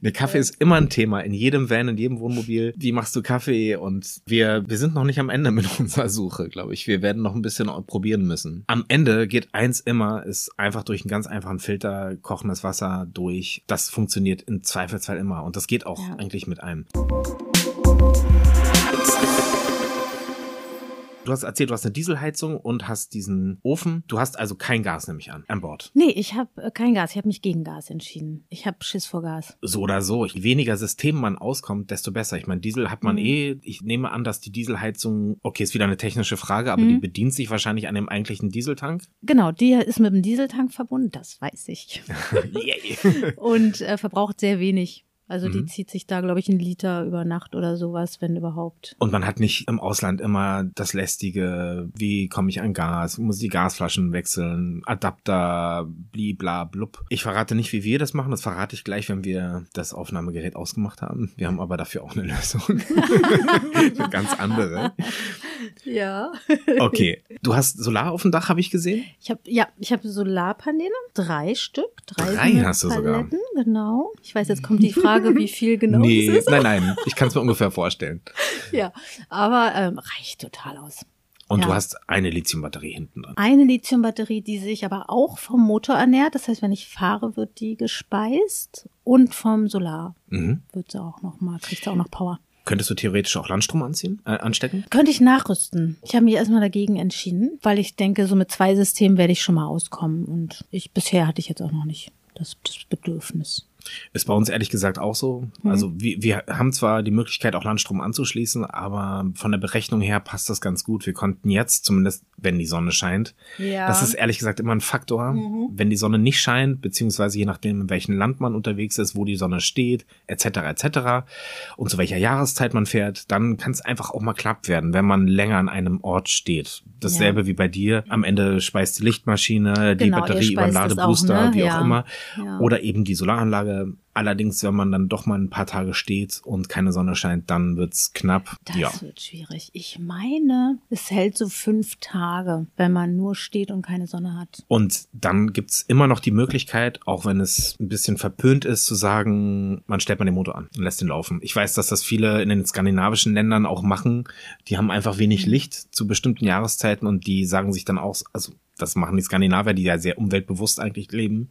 Ne, Kaffee ist immer ein Thema in jedem Van, in jedem Wohnmobil. Wie machst du Kaffee? Und wir, wir sind noch nicht am Ende mit unserer Suche, glaube ich. Wir werden noch ein bisschen probieren müssen. Am Ende geht eins immer, ist einfach durch einen ganz einfachen Filter kochendes Wasser durch. Das funktioniert im Zweifelsfall immer. Und das geht auch Ja. eigentlich mit allem. Du hast erzählt, du hast eine Dieselheizung und hast diesen Ofen. Du hast also kein Gas, nehme ich an, an Bord. Nee, ich habe äh, kein Gas. Ich habe mich gegen Gas entschieden. Ich habe Schiss vor Gas. So oder so. Je weniger System man auskommt, desto besser. Ich meine, Diesel hat man Mhm. eh. Ich nehme an, dass die Dieselheizung, okay, ist wieder eine technische Frage, aber Mhm. die bedient sich wahrscheinlich an dem eigentlichen Dieseltank. Genau, die ist mit dem Dieseltank verbunden, das weiß ich. Yay. Und äh, verbraucht sehr wenig. Also die Mhm. zieht sich da, glaube ich, einen Liter über Nacht oder sowas, wenn überhaupt. Und man hat nicht im Ausland immer das lästige, wie komme ich an Gas, muss die Gasflaschen wechseln, Adapter, blibla blub. Ich verrate nicht, wie wir das machen, das verrate ich gleich, wenn wir das Aufnahmegerät ausgemacht haben. Wir haben aber dafür auch eine Lösung. eine ganz andere. Ja. Okay, du hast Solar auf dem Dach, habe ich gesehen? Ich habe ja, ich habe Solarpaneele, drei Stück, drei, Drei hast du sogar. Genau. Ich weiß, jetzt kommt die Frage, wie viel genau nee, es ist. nein, nein, ich kann es mir ungefähr vorstellen. Ja, aber ähm, reicht total aus. Und Ja. du hast eine Lithiumbatterie hinten drin. Eine Lithiumbatterie, die sich aber auch vom Motor ernährt. Das heißt, wenn ich fahre, wird die gespeist und vom Solar Mhm. wird sie auch noch mal, kriegt sie auch noch Power. Könntest du theoretisch auch Landstrom anziehen, äh, anstecken? Könnte ich nachrüsten. Ich habe mich erstmal dagegen entschieden, weil ich denke, so mit zwei Systemen werde ich schon mal auskommen. Und ich bisher hatte ich jetzt auch noch nicht das, das Bedürfnis. Ist bei uns ehrlich gesagt auch so. Mhm. Also wir, wir haben zwar die Möglichkeit, auch Landstrom anzuschließen, aber von der Berechnung her passt das ganz gut. Wir konnten jetzt, zumindest wenn die Sonne scheint, Ja. das ist ehrlich gesagt immer ein Faktor. Mhm. Wenn die Sonne nicht scheint, beziehungsweise je nachdem, in welchem Land man unterwegs ist, wo die Sonne steht, etc., etc. und zu welcher Jahreszeit man fährt, dann kann es einfach auch mal knapp werden, wenn man länger an einem Ort steht. Dasselbe wie bei dir. Am Ende speist die Lichtmaschine, die Genau, ihr Batterie über den Ladebooster, auch, ne? wie Ja. auch immer. Ja. Oder eben die Solaranlage. Allerdings, wenn man dann doch mal ein paar Tage steht und keine Sonne scheint, dann wird's knapp. Das ja. wird schwierig. Ich meine, es hält so fünf Tage, wenn man nur steht und keine Sonne hat. Und dann gibt's immer noch die Möglichkeit, auch wenn es ein bisschen verpönt ist, zu sagen, man stellt mal den Motor an und lässt ihn laufen. Ich weiß, dass das viele in den skandinavischen Ländern auch machen. Die haben einfach wenig Licht zu bestimmten Jahreszeiten und die sagen sich dann auch, also das machen die Skandinavier, die ja sehr umweltbewusst eigentlich leben,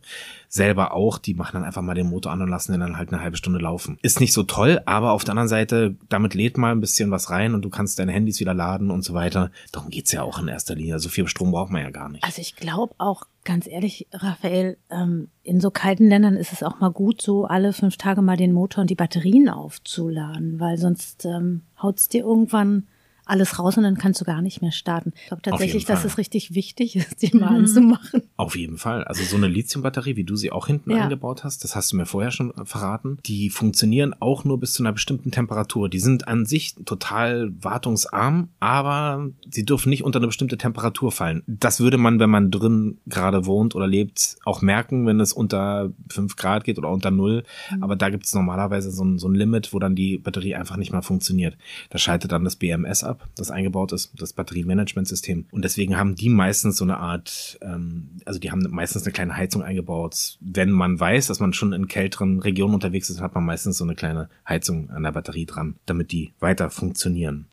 selber auch, die machen dann einfach mal den Motor an und lassen den dann halt eine halbe Stunde laufen. Ist nicht so toll, aber auf der anderen Seite, damit lädt mal ein bisschen was rein und du kannst deine Handys wieder laden und so weiter. Darum geht's ja auch in erster Linie. So viel Strom braucht man ja gar nicht. Also ich glaube auch, ganz ehrlich, Raphael, ähm, in so kalten Ländern ist es auch mal gut, so alle fünf Tage mal den Motor und die Batterien aufzuladen, weil sonst ähm, haut's dir irgendwann alles raus und dann kannst du gar nicht mehr starten. Ich glaube tatsächlich, dass es richtig wichtig ist, die mal anzumachen. Auf jeden Fall. Also so eine Lithiumbatterie, wie du sie auch hinten Ja. eingebaut hast, das hast du mir vorher schon verraten, die funktionieren auch nur bis zu einer bestimmten Temperatur. Die sind an sich total wartungsarm, aber sie dürfen nicht unter eine bestimmte Temperatur fallen. Das würde man, wenn man drin gerade wohnt oder lebt, auch merken, wenn es unter fünf Grad geht oder unter null. Aber da gibt es normalerweise so ein, so ein Limit, wo dann die Batterie einfach nicht mehr funktioniert. Da schaltet dann das BMS ab, das eingebaut ist, das Batteriemanagementsystem. Und deswegen haben die meistens so eine Art, ähm, also die haben meistens eine kleine Heizung eingebaut. Wenn man weiß, dass man schon in kälteren Regionen unterwegs ist, hat man meistens so eine kleine Heizung an der Batterie dran, damit die weiter funktionieren.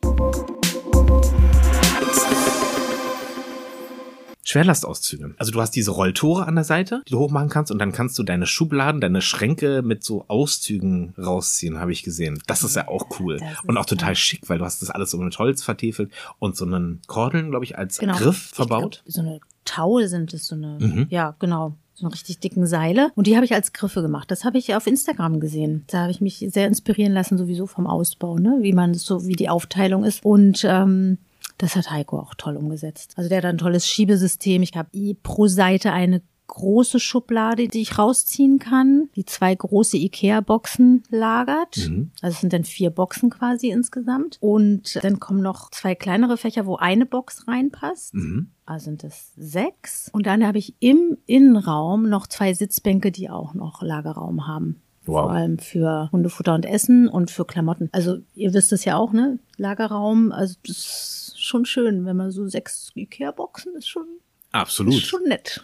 Schwerlastauszüge. Also du hast diese Rolltore an der Seite, die du hochmachen kannst und dann kannst du deine Schubladen, deine Schränke mit so Auszügen rausziehen, habe ich gesehen. Das ist ja auch cool Das und auch total schick, weil du hast das alles so mit Holz vertiefelt und so einen Kordeln, glaube ich, als Genau. Griff verbaut. Glaub, so eine Taue sind es, so eine, Mhm. ja, genau. So eine richtig dicken Seile. Und die habe ich als Griffe gemacht. Das habe ich auf Instagram gesehen. Da habe ich mich sehr inspirieren lassen, sowieso vom Ausbau, ne? Wie man das so, wie die Aufteilung ist. Und ähm, das hat Heiko auch toll umgesetzt. Also der hat ein tolles Schiebesystem. Ich habe pro Seite eine große Schublade, die ich rausziehen kann, die zwei große Ikea-Boxen lagert. Mhm. Also es sind dann vier Boxen quasi insgesamt. Und dann kommen noch zwei kleinere Fächer, wo eine Box reinpasst. Mhm. Also sind es sechs. Und dann habe ich im Innenraum noch zwei Sitzbänke, die auch noch Lagerraum haben. Wow. Vor allem für Hundefutter und Essen und für Klamotten. Also ihr wisst es ja auch, ne? Lagerraum, also das schon schön, wenn man so sechs Ikea-Boxen ist schon, Absolut. ist schon nett.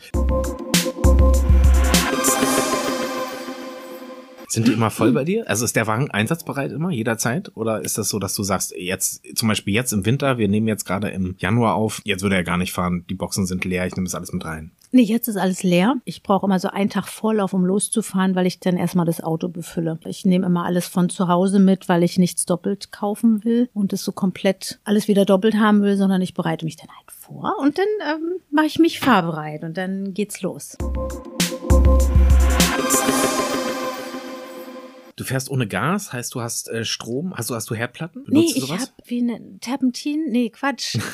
Sind die immer voll bei dir? Also ist der Wagen einsatzbereit immer, jederzeit? Oder ist das so, dass du sagst, jetzt, zum Beispiel jetzt im Winter, wir nehmen jetzt gerade im Januar auf, jetzt würde er gar nicht fahren, die Boxen sind leer, ich nehme das alles mit rein. Nee, jetzt ist alles leer. Ich brauche immer so einen Tag Vorlauf, um loszufahren, weil ich dann erstmal das Auto befülle. Ich nehme immer alles von zu Hause mit, weil ich nichts doppelt kaufen will und es so komplett alles wieder doppelt haben will, sondern ich bereite mich dann halt vor und dann ähm, mache ich mich fahrbereit und dann geht's los. Du fährst ohne Gas, heißt du hast äh, Strom, hast du hast du Herdplatten? Nee, Benutzt du ich habe wie eine Terpentin, nee, Quatsch.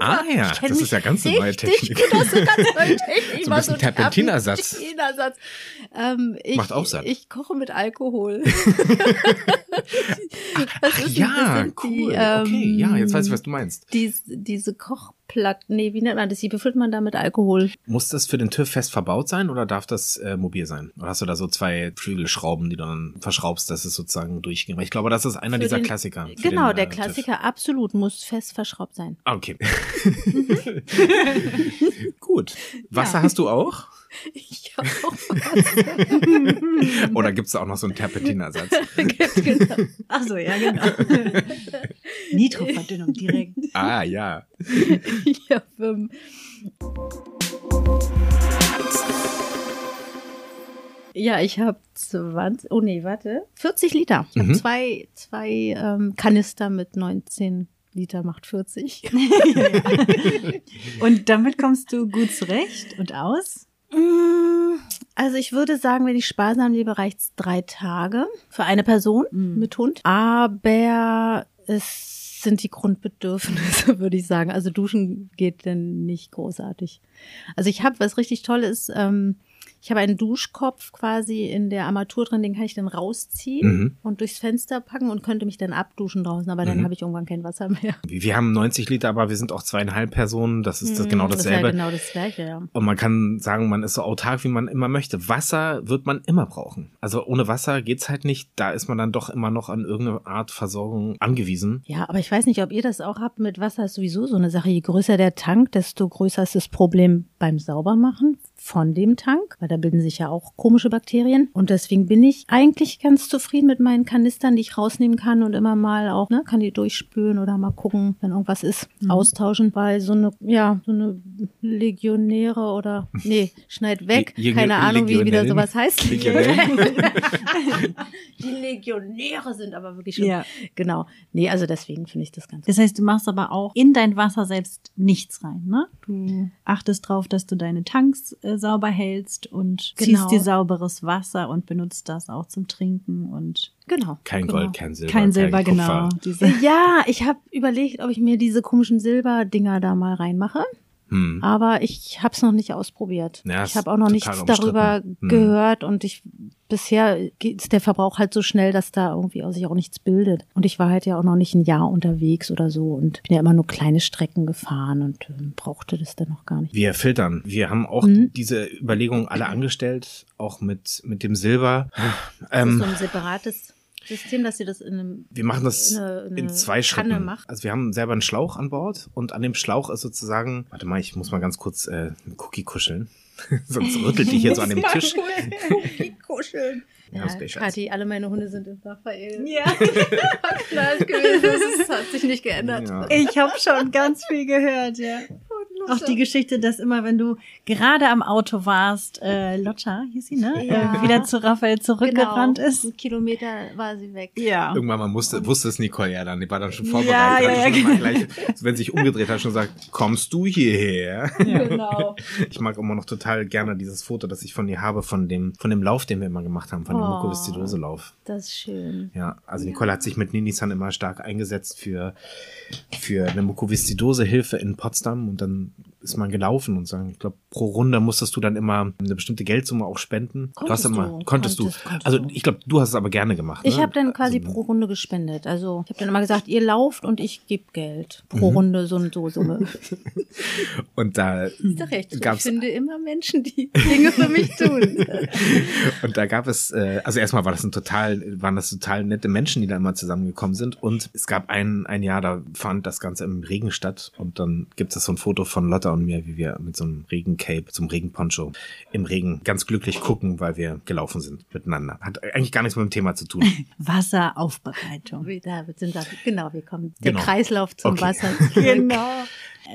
Ah ja, das ist ja ganz eine neue Technik. Das ist ganz neue Technik. So ein bisschen Terpentinersatz. Terpentinersatz. Ähm, ich, Macht auch satt. Ich koche mit Alkohol. Ach ist- ja, cool. die, okay, ja, jetzt weiß ich, ähm, was du meinst. Dies, diese Kochplatten, nee, wie nennt man das? Die befüllt man da mit Alkohol. Muss das für den TÜV fest verbaut sein oder darf das äh, mobil sein? Oder hast du da so zwei Flügelschrauben, die du dann verschraubst, dass es sozusagen durchgeht? Weil Ich glaube, das ist einer Für dieser den- Klassiker. Genau, den, der äh, TÜV. Klassiker absolut muss fest verschraubt sein. Ah, okay. Gut. Wasser Ja. hast du auch? Ich auch. Oder gibt's da auch noch so einen Terpentinersatz? genau. Ach so, ja, genau. Nitroverdünnung direkt. ah, ja. Ich hab, ähm, ja, ich habe 20, oh nee, warte, 40 Liter. Ich Mhm. habe zwei, zwei ähm, Kanister mit 19 Liter macht 40. Und damit kommst du gut zurecht und aus? Mm, Also ich würde sagen, wenn ich sparsam lebe, reicht's drei Tage für eine Person Mhm. mit Hund. Aber es sind die Grundbedürfnisse, würde ich sagen. Also duschen geht denn nicht großartig. Also ich habe, was richtig toll ist, ähm, ich habe einen Duschkopf quasi in der Armatur drin, den kann ich dann rausziehen Mhm. und durchs Fenster packen und könnte mich dann abduschen draußen, aber dann Mhm. habe ich irgendwann kein Wasser mehr. Wir haben 90 Liter, aber wir sind auch zweieinhalb Personen. Das ist das genau Mm, Das dasselbe. ist ja genau das gleiche, ja. Und man kann sagen, man ist so autark, wie man immer möchte. Wasser wird man immer brauchen. Also ohne Wasser geht's halt nicht. Da ist man dann doch immer noch an irgendeine Art Versorgung angewiesen. Ja, aber ich weiß nicht, ob ihr das auch habt. Mit Wasser ist sowieso so eine Sache. Je größer der Tank, desto größer ist das Problem beim Saubermachen von dem Tank, weil da bilden sich ja auch komische Bakterien. Und deswegen bin ich eigentlich ganz zufrieden mit meinen Kanistern, die ich rausnehmen kann und immer mal auch, ne, kann die durchspülen oder mal gucken, wenn irgendwas ist, austauschen. Weil so eine, ja, so eine Legionäre oder, nee, schneid weg, Le- keine Ahnung, wie wieder sowas heißt. Die Legionäre sind aber wirklich schon, Ja. genau. Nee, also deswegen finde ich das ganz Das heißt, du machst aber auch in dein Wasser selbst nichts rein, ne? Du achtest drauf, dass du deine Tanks äh, sauber hältst und Genau. ziehst dir sauberes Wasser und benutzt das auch zum Trinken und Genau. Kein genau. Gold, kein Silber. kein Silber, Kupfer. genau. Diese, Ja, ich habe überlegt, ob ich mir diese komischen Silberdinger da mal reinmache, Hm. aber ich habe es noch nicht ausprobiert. Ja, ich ist habe auch noch nichts darüber Hm. gehört und ich bisher ist der Verbrauch halt so schnell, dass da irgendwie sich auch nichts bildet. Und ich war halt ja auch noch nicht ein Jahr unterwegs oder so und bin ja immer nur kleine Strecken gefahren und ähm, brauchte das dann noch gar nicht. Wir filtern. Wir haben auch Mhm. diese Überlegungen alle angestellt, auch mit, mit dem Silber. Das ist Ähm, so ein separates System, dass ihr das in einem wir machen das eine- eine in zwei Kanne Schritten. macht. Also wir haben selber einen Schlauch an Bord und an dem Schlauch ist sozusagen, warte mal, ich muss mal ganz kurz äh, einen Cookie kuscheln. Sonst rüttelt die hier so an dem Tisch. kuscheln. Ja, Ja. Kathi, alle meine Hunde sind in Raphael ja. verknallt gewesen. Das hat sich nicht geändert. Ja. Ich habe schon ganz viel gehört, ja. Auch die Geschichte, dass immer, wenn du gerade am Auto warst, äh, Lotta, hieß sie, ne? Ja. Äh, wieder zu Raphael zurückgerannt genau. ist. Ein Kilometer war sie weg. Ja. Irgendwann mal musste, wusste es Nicole ja dann, die war dann schon Ja, vorbereitet. ja, ja, schon immer genau. gleich, wenn sie sich umgedreht hat, schon gesagt, kommst du hierher? Genau. Ich mag immer noch total gerne dieses Foto, das ich von ihr habe, von dem, von dem Lauf, den wir immer gemacht haben, von dem Oh. Mukoviszidose-Lauf. Das ist schön. Ja, also Nicole hat sich mit Ninisan immer stark eingesetzt für, für eine Mukoviszidose-Hilfe in Potsdam und dann ist man gelaufen und sagen, ich glaube, pro Runde musstest du dann immer eine bestimmte Geldsumme auch spenden. du hast Konntest immer, du, konntest, du. konntest, konntest also ich glaube, du hast es aber gerne gemacht. Ich ne? habe dann quasi also, pro Runde gespendet. Also ich habe dann immer gesagt, ihr lauft und ich gebe Geld. Pro Runde so und so Summe. Und da Ist doch recht. Ich finde immer Menschen, die Dinge für mich tun. Und da gab es, äh, also erstmal war das ein total, waren das total nette Menschen, die da immer zusammengekommen sind. Und es gab ein, ein Jahr, da fand das Ganze im Regen statt. Und dann gibt es so ein Foto von Lotta und mir, wie wir mit so einem Regencape, zum Regenponcho im Regen ganz glücklich gucken, weil wir gelaufen sind miteinander. Hat eigentlich gar nichts mit dem Thema zu tun. Wasseraufbereitung. Da sind wir, genau, wir kommen. Der Genau. Kreislauf zum Okay. Wasser. Genau.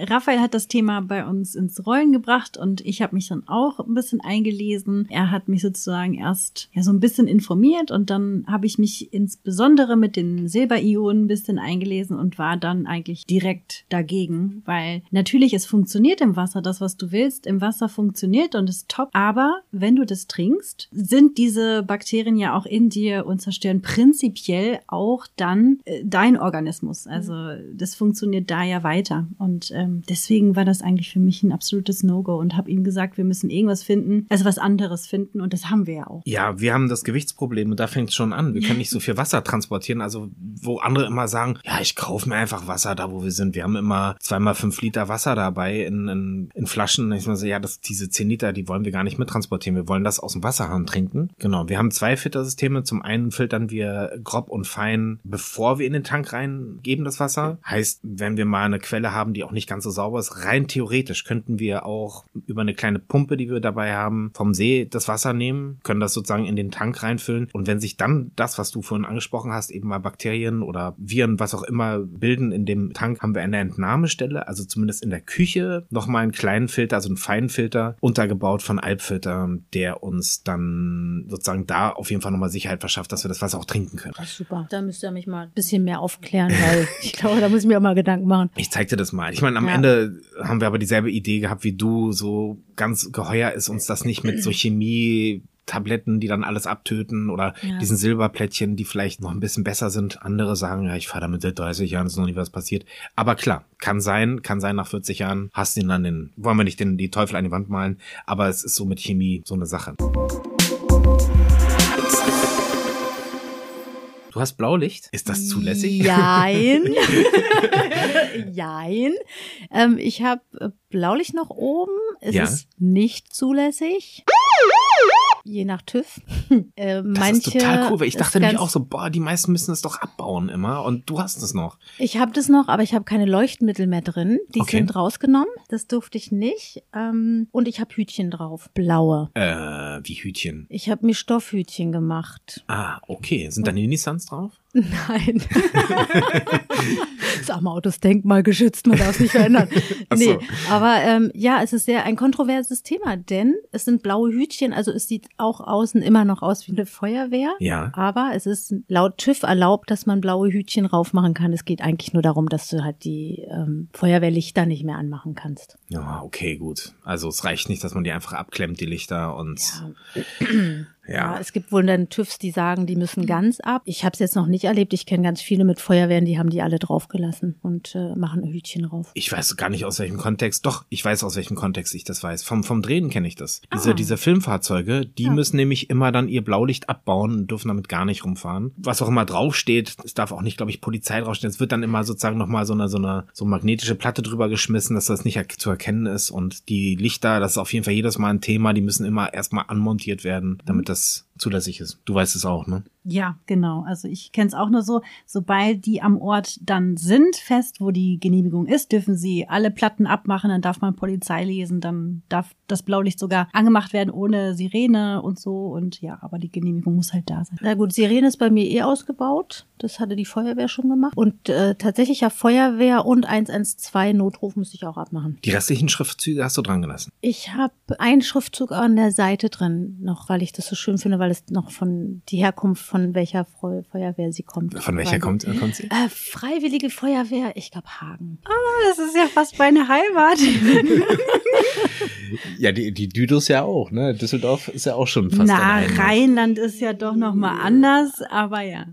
Raphael hat das Thema bei uns ins Rollen gebracht und ich habe mich dann auch ein bisschen eingelesen. Er hat mich sozusagen erst ja so ein bisschen informiert und dann habe ich mich insbesondere mit den Silberionen ein bisschen eingelesen und war dann eigentlich direkt dagegen, weil natürlich es funktioniert im Wasser, das was du willst im Wasser funktioniert und ist top, aber wenn du das trinkst, sind diese Bakterien ja auch in dir und zerstören prinzipiell auch dann äh, dein Organismus. Also das funktioniert da ja weiter und ähm, deswegen war das eigentlich für mich ein absolutes No-Go und habe ihm gesagt, wir müssen irgendwas finden, also was anderes finden und das haben wir ja auch. Ja, wir haben das Gewichtsproblem und da fängt es schon an. Wir können nicht so viel Wasser transportieren. Also, wo andere immer sagen, ja, ich kaufe mir einfach Wasser da, wo wir sind. Wir haben immer zweimal fünf Liter Wasser dabei in, in, in Flaschen. Ich sage so, ja, das, diese zehn Liter, die wollen wir gar nicht mittransportieren. Wir wollen das aus dem Wasserhahn trinken. Genau. Wir haben zwei Filtersysteme. Zum einen filtern wir grob und fein, bevor wir in den Tank reingeben, das Wasser. Heißt, wenn wir mal eine Quelle haben, die auch nicht ganz so sauber ist, rein theoretisch könnten wir auch über eine kleine Pumpe, die wir dabei haben, vom See das Wasser nehmen, können das sozusagen in den Tank reinfüllen. Und wenn sich dann das, was du vorhin angesprochen hast, eben mal Bakterien oder Viren, was auch immer bilden in dem Tank, haben wir an der Entnahmestelle, also zumindest in der Küche, nochmal einen kleinen Filter, also einen feinen Filter, untergebaut von Alpfilter, der uns dann sozusagen da auf jeden Fall nochmal Sicherheit verschafft, dass wir das Wasser auch trinken können. Ist super. Da müsst ihr mich mal ein bisschen mehr aufklären, weil ich glaube, da muss ich mir auch mal Gedanken machen. Ich zeig dir das mal. Ich meine, am Ja. Ende haben wir aber dieselbe Idee gehabt wie du. So ganz geheuer ist uns das nicht mit so Chemie. Tabletten, die dann alles abtöten oder Ja. diesen Silberplättchen, die vielleicht noch ein bisschen besser sind. Andere sagen, ja, ich fahre damit seit 30 Jahren, ist noch nie was passiert. Aber klar, kann sein, kann sein, nach 40 Jahren hast du ihn dann den, wollen wir nicht den, die Teufel an die Wand malen, aber es ist so mit Chemie so eine Sache. Du hast Blaulicht? Ist das zulässig? Jein. Jein. Ähm, ich habe Blaulicht noch oben. Es Ja. ist nicht zulässig. Je nach TÜV. Äh, Das ist total cool, weil ich dachte nämlich auch so, boah, die meisten müssen es doch abbauen immer und du hast es noch. Ich habe das noch, aber ich habe keine Leuchtmittel mehr drin. Die Okay. sind rausgenommen. Das durfte ich nicht. Ähm, und ich habe Hütchen drauf. Blaue. Äh, wie Hütchen. Ich habe mir Stoffhütchen gemacht. Ah, okay. Sind da Nisans drauf? Nein. das arme Auto ist denkmalgeschützt, man darf es nicht verändern. Ach so. Nee, aber ähm, ja, es ist sehr ein kontroverses Thema, denn es sind blaue Hütchen, also es sieht auch außen immer noch aus wie eine Feuerwehr. Ja. Aber es ist laut TÜV erlaubt, dass man blaue Hütchen raufmachen kann. Es geht eigentlich nur darum, dass du halt die ähm, Feuerwehrlichter nicht mehr anmachen kannst. Ja, okay, gut. Also es reicht nicht, dass man die einfach abklemmt, die Lichter und Ja, ja. es gibt wohl dann TÜVs, die sagen, die müssen ganz ab. Ich habe es jetzt noch nicht erlebt. Ich kenne ganz viele mit Feuerwehren, die haben die alle draufgelassen und äh, machen ein Hütchen rauf. Ich weiß gar nicht aus welchem Kontext. Doch, ich weiß aus welchem Kontext ich das weiß. Vom, vom Drehen kenne ich das. Diese, Ah. diese Filmfahrzeuge, die Ja. müssen nämlich immer dann ihr Blaulicht abbauen und dürfen damit gar nicht rumfahren. Was auch immer draufsteht, es darf auch nicht, glaube ich, Polizei draufstehen. Es wird dann immer sozusagen nochmal so eine, so eine, so magnetische Platte drüber geschmissen, dass das nicht zu erkennen ist. Und die Lichter, das ist auf jeden Fall jedes Mal ein Thema, die müssen immer erstmal anmontiert werden, damit das this zulässig ist. Du weißt es auch, ne? Ja, genau. Also ich kenne es auch nur so, sobald die am Ort dann sind, fest, wo die Genehmigung ist, dürfen sie alle Platten abmachen, dann darf man Polizei lesen, dann darf das Blaulicht sogar angemacht werden ohne Sirene und so. Und ja, aber die Genehmigung muss halt da sein. Na gut, Sirene ist bei mir eh ausgebaut. Das hatte die Feuerwehr schon gemacht. Und äh, tatsächlich ja Feuerwehr und 112 Notruf müsste ich auch abmachen. Die restlichen Schriftzüge hast du dran gelassen. Ich habe einen Schriftzug an der Seite drin noch, weil ich das so schön finde, weil es noch von die Herkunft von welcher Feu- Feuerwehr sie kommt. Von welcher Weil- kommt, äh, kommt sie? Äh, Freiwillige Feuerwehr, ich glaube Hagen. Das ist ja fast meine Heimat. Ja, die, die Düdos ja auch, ne? Düsseldorf ist ja auch schon fast Na. Rheinland ist ja doch noch mal anders, aber ja.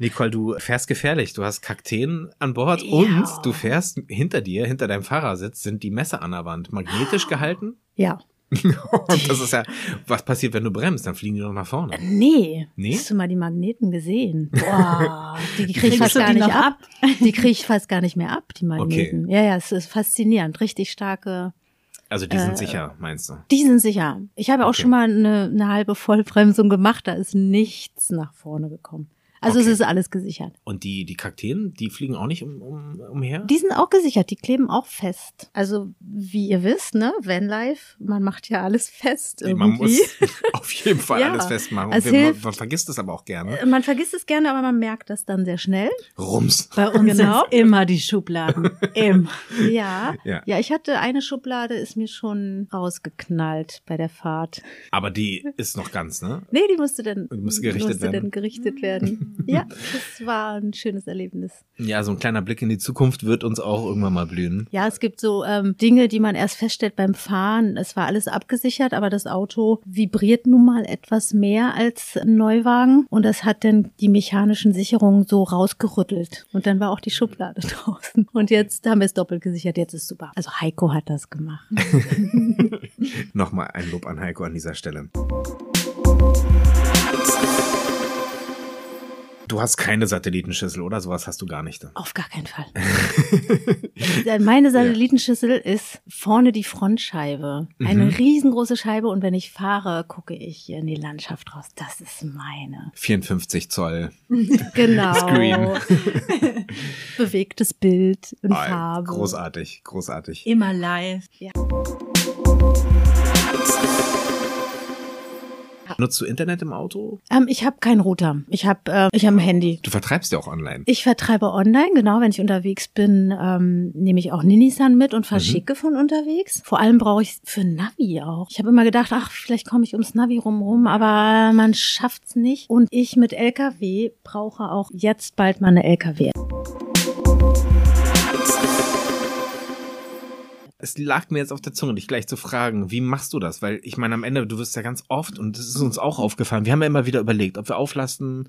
Nicole, du fährst gefährlich. Du hast Kakteen an Bord Ja. und du fährst hinter dir, hinter deinem Fahrersitz, sind die Messer an der Wand magnetisch gehalten. Ja. und das ist ja, was passiert, wenn du bremst? Dann fliegen die doch nach vorne. Nee. Nee? Hast du mal die Magneten gesehen? Boah, die krieg ich fast gar nicht noch ab. Die krieg ich fast gar nicht mehr ab, die Magneten. Ja, ja, es ist faszinierend. Richtig starke. Also die sind Äh, sicher, meinst du? Die sind sicher. Ich habe auch Okay. schon mal eine, eine halbe Vollbremsung gemacht, da ist nichts nach vorne gekommen. Also Okay. es ist alles gesichert. Und die, die Kakteen, die fliegen auch nicht um, um, umher? Die sind auch gesichert, die kleben auch fest. Also wie ihr wisst, ne, Vanlife, man macht ja alles fest irgendwie. Man muss auf jeden Fall Ja. alles festmachen. Es Und wir, hilft. man vergisst es aber auch gerne. man vergisst es gerne, aber man merkt das dann sehr schnell. Rums. Bei uns Genau. sind immer die Schubladen. Immer. Ja. Ja. ja, ich hatte eine Schublade, ist mir schon rausgeknallt bei der Fahrt. Aber die ist noch ganz, ne? Nee, die musste dann, Die musste gerichtet musste werden. dann gerichtet werden. ja, das war ein schönes Erlebnis. Ja, so ein kleiner Blick in die Zukunft wird uns auch irgendwann mal blühen. Ja, es gibt so ähm, Dinge, die man erst feststellt beim Fahren. Es war alles abgesichert, aber das Auto vibriert nun mal etwas mehr als ein Neuwagen und das hat dann die mechanischen Sicherungen so rausgerüttelt und dann war auch die Schublade draußen. Und jetzt haben wir es doppelt gesichert, jetzt ist super. Also Heiko hat das gemacht. Nochmal ein Lob an Heiko an dieser Stelle. Du hast keine Satellitenschüssel oder sowas hast du gar nicht. Auf gar keinen Fall. Meine Satellitenschüssel ist vorne die Frontscheibe. Eine Mhm. riesengroße Scheibe und wenn ich fahre, gucke ich in die Landschaft raus. Das ist meine. 54 Zoll. Genau. Screen. Bewegtes Bild in Ah, Farbe. Großartig, großartig. Immer live. Nutzt du Internet im Auto? Ähm, ich habe keinen Router. Ich habe äh, ich hab ein Handy. Du vertreibst ja auch online. Ich vertreibe online, genau, wenn ich unterwegs bin, ähm, nehme ich auch Ninisan mit Mhm. und verschicke von unterwegs. Vor allem brauche ich für Navi auch. Ich habe immer gedacht, ach, vielleicht komme ich ums Navi rumrum, aber man schafft's nicht. Und ich mit LKW brauche auch jetzt bald mal eine LKW. Es lag mir jetzt auf der Zunge, dich gleich zu fragen, wie machst du das? Weil ich meine, am Ende, du wirst ja ganz oft, und das ist uns auch aufgefallen, wir haben ja immer wieder überlegt, ob wir auflasten.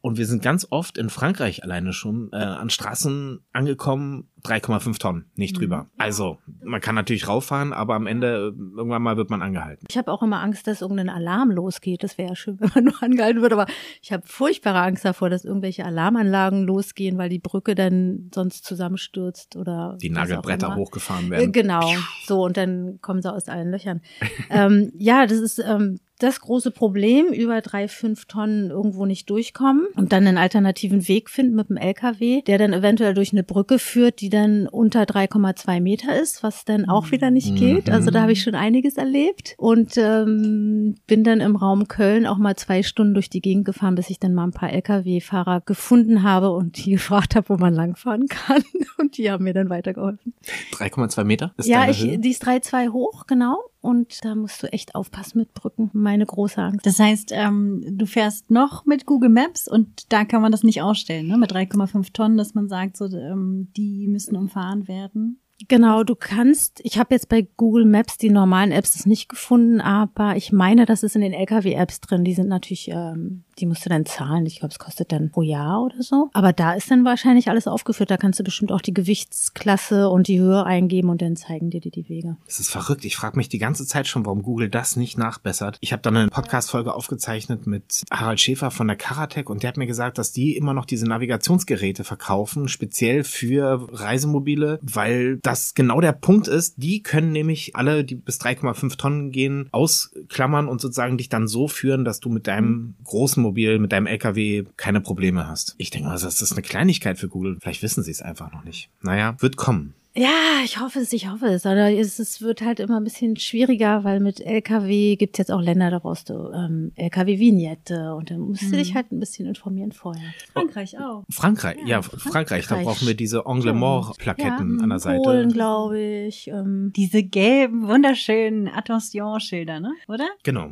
Und wir sind ganz oft in Frankreich alleine schon äh, an Straßen angekommen, 3,5 Tonnen, nicht drüber. Also, man kann natürlich rauffahren, aber am Ende, äh, irgendwann mal wird man angehalten. Ich habe auch immer Angst, dass irgendein Alarm losgeht. Das wäre ja schön, wenn man nur angehalten wird. Aber ich habe furchtbare Angst davor, dass irgendwelche Alarmanlagen losgehen, weil die Brücke dann sonst zusammenstürzt oder Die Nagelbretter hochgefahren Äh, werden. Genau, so und dann kommen sie aus allen Löchern. ähm, ja, das ist ähm, das große Problem, über drei, fünf Tonnen irgendwo nicht durchkommen und dann einen alternativen Weg finden mit dem LKW, der dann eventuell durch eine Brücke führt, die dann unter 3,2 Meter ist, was dann auch wieder nicht geht. Also da habe ich schon einiges erlebt und ähm, bin dann im Raum Köln auch mal zwei Stunden durch die Gegend gefahren, bis ich dann mal ein paar LKW-Fahrer gefunden habe und die gefragt habe, wo man langfahren kann und die haben mir dann weitergeholfen. 3,2 Meter ist Ja, ich, Höhe? die ist 3,2 hoch, genau. Und da musst du echt aufpassen mit Brücken. Meine große Angst. Das heißt, ähm, du fährst noch mit Google Maps und da kann man das nicht ausstellen, ne? Mit 3,5 Tonnen, dass man sagt, so, ähm, die müssen umfahren werden. Genau, du kannst, ich habe jetzt bei Google Maps die normalen Apps das nicht gefunden, aber ich meine, das ist in den LKW-Apps drin. Die sind natürlich, ähm, die musst du dann zahlen. Ich glaube, es kostet dann pro Jahr oder so. Aber da ist dann wahrscheinlich alles aufgeführt. Da kannst du bestimmt auch die Gewichtsklasse und die Höhe eingeben und dann zeigen dir die, die Wege. Das ist verrückt. Ich frage mich die ganze Zeit schon, warum Google das nicht nachbessert. Ich habe dann eine Podcast-Folge aufgezeichnet mit Harald Schäfer von der Karatec und der hat mir gesagt, dass die immer noch diese Navigationsgeräte verkaufen, speziell für Reisemobile, weil das genau der Punkt ist. Die können nämlich alle, die bis 3,5 Tonnen gehen, ausklammern und sozusagen dich dann so führen, dass du mit deinem großen Mobil, mit deinem LKW keine Probleme hast. Ich denke mal, das ist eine Kleinigkeit für Google. Vielleicht wissen sie es einfach noch nicht. Naja, wird kommen. Ja, ich hoffe es, ich hoffe es. Aber es, es wird halt immer ein bisschen schwieriger, weil mit LKW gibt's jetzt auch Länder, da brauchst du ähm, LKW-Vignette und dann musst du dich halt ein bisschen informieren vorher. Frankreich auch. Frankreich, ja, Frankreich, da Frankreich. brauchen wir diese Englement-Plaketten an der Seite. Polen, glaube ich. Ähm, Diese gelben, wunderschönen Attention-Schilder, ne? Oder? Genau.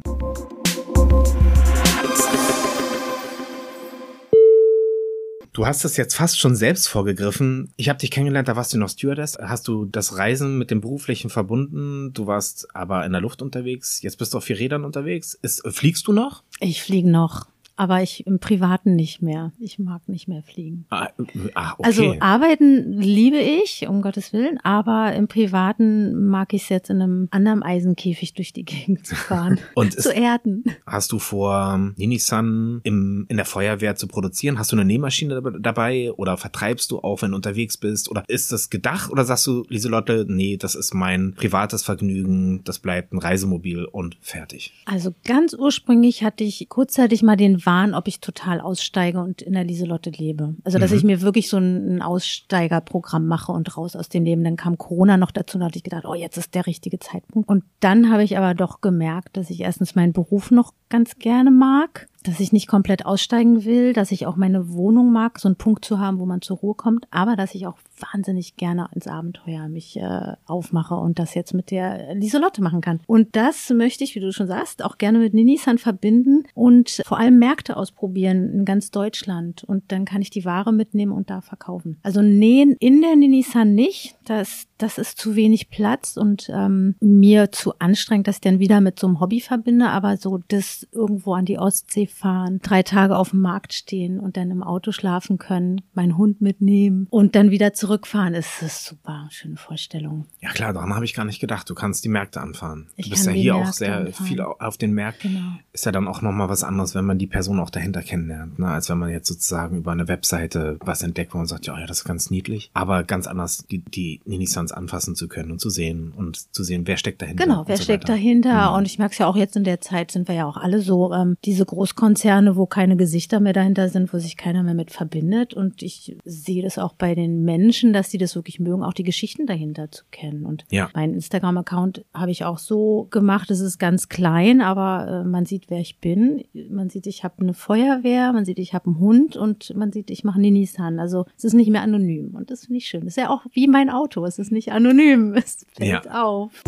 Du hast es jetzt fast schon selbst vorgegriffen. Ich habe dich kennengelernt, da warst du noch Stewardess. Hast du das Reisen mit dem Beruflichen verbunden? Du warst aber in der Luft unterwegs. Jetzt bist du auf vier Rädern unterwegs. Ist, fliegst du noch? ich fliege noch, aber ich im Privaten nicht mehr. Ich mag nicht mehr fliegen. Ah, äh, ah okay. Also arbeiten liebe ich, um Gottes Willen, aber im Privaten mag ich es jetzt in einem anderen Eisenkäfig durch die Gegend zu fahren. Und zu erden. hast du vor, Ninisan im, in der Feuerwehr zu produzieren? Hast du eine Nähmaschine dab- dabei oder vertreibst du auch, wenn du unterwegs bist? Oder ist das gedacht oder sagst du, Lieselotte, nee, das ist mein privates Vergnügen, das bleibt ein Reisemobil und fertig? Also ganz ursprünglich hatte ich kurzzeitig mal den Wahn, ob ich total aussteige und in der Lieselotte lebe. Also, dass Mhm. ich mir wirklich so ein, ein Aussteigerprogramm mache und raus aus dem Leben. Dann kam Corona noch dazu, da hatte ich gedacht, oh, jetzt ist der richtige Zeitpunkt. Und dann habe ich aber doch gemerkt, dass ich erstens meinen Beruf noch ganz gerne mag, dass ich nicht komplett aussteigen will, dass ich auch meine Wohnung mag, so einen Punkt zu haben, wo man zur Ruhe kommt, aber dass ich auch wahnsinnig gerne ins Abenteuer mich äh, aufmache und das jetzt mit der Lieselotte machen kann. Und das möchte ich, wie du schon sagst, auch gerne mit Ninisan verbinden und vor allem Märkte ausprobieren in ganz Deutschland. Und dann kann ich die Ware mitnehmen und da verkaufen. Also nähen in der Ninisan nicht, das, das ist zu wenig Platz und ähm, mir zu anstrengend, dass ich dann wieder mit so einem Hobby verbinde, aber so das irgendwo an die Ostsee fahren, drei Tage auf dem Markt stehen und dann im Auto schlafen können, meinen Hund mitnehmen und dann wieder zurückfahren, ist das super. Schöne Vorstellung. Ja klar, daran habe ich gar nicht gedacht. Du kannst die Märkte anfahren. Ich du bist ja hier auch Märkte sehr anfahren. viel auf den Märkten. Genau. Ist ja dann auch nochmal was anderes, wenn man die Person auch dahinter kennenlernt, ne? als wenn man jetzt sozusagen über eine Webseite was entdeckt, wo man sagt, ja, ja, das ist ganz niedlich. Aber ganz anders, die, die Nisans anfassen zu können und zu sehen und zu sehen, wer steckt dahinter. Genau, und wer so steckt dahinter? Mhm. Und ich merke es ja auch jetzt in der Zeit, sind wir ja auch alle so, ähm, diese Großkonzerne, wo keine Gesichter mehr dahinter sind, wo sich keiner mehr mit verbindet. Und ich sehe das auch bei den Menschen, dass die das wirklich mögen, auch die Geschichten dahinter zu kennen. Und Ja. mein Instagram-Account habe ich auch so gemacht, es ist ganz klein, aber äh, man sieht, wer ich bin. Man sieht, ich habe eine Feuerwehr, man sieht, ich habe einen Hund und man sieht, ich mache einen Nissan. Also es ist nicht mehr anonym. Und das finde ich schön. Das ist ja auch wie mein Auto, es ist nicht anonym. Es fällt auf.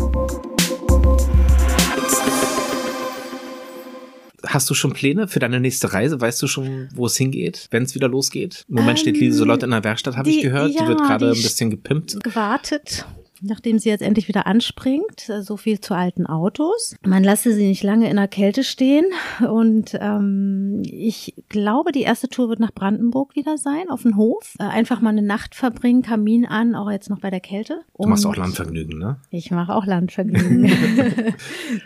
Hast du schon Pläne für deine nächste Reise? Weißt du schon, wo es hingeht, wenn es wieder losgeht? Im Moment steht Ähm, Lieselotte in der Werkstatt, habe ich die- gehört. die ja, wird gerade die ein bisschen gepimpt. gewartet, nachdem sie jetzt endlich wieder anspringt. Äh, So viel zu alten Autos. Man lasse sie nicht lange in der Kälte stehen. Und ähm, ich glaube, die erste Tour wird nach Brandenburg wieder sein, auf den Hof. Äh, einfach mal eine Nacht verbringen, Kamin an, auch jetzt noch bei der Kälte. Du machst Und auch Landvergnügen, ne? Ich mache auch Landvergnügen.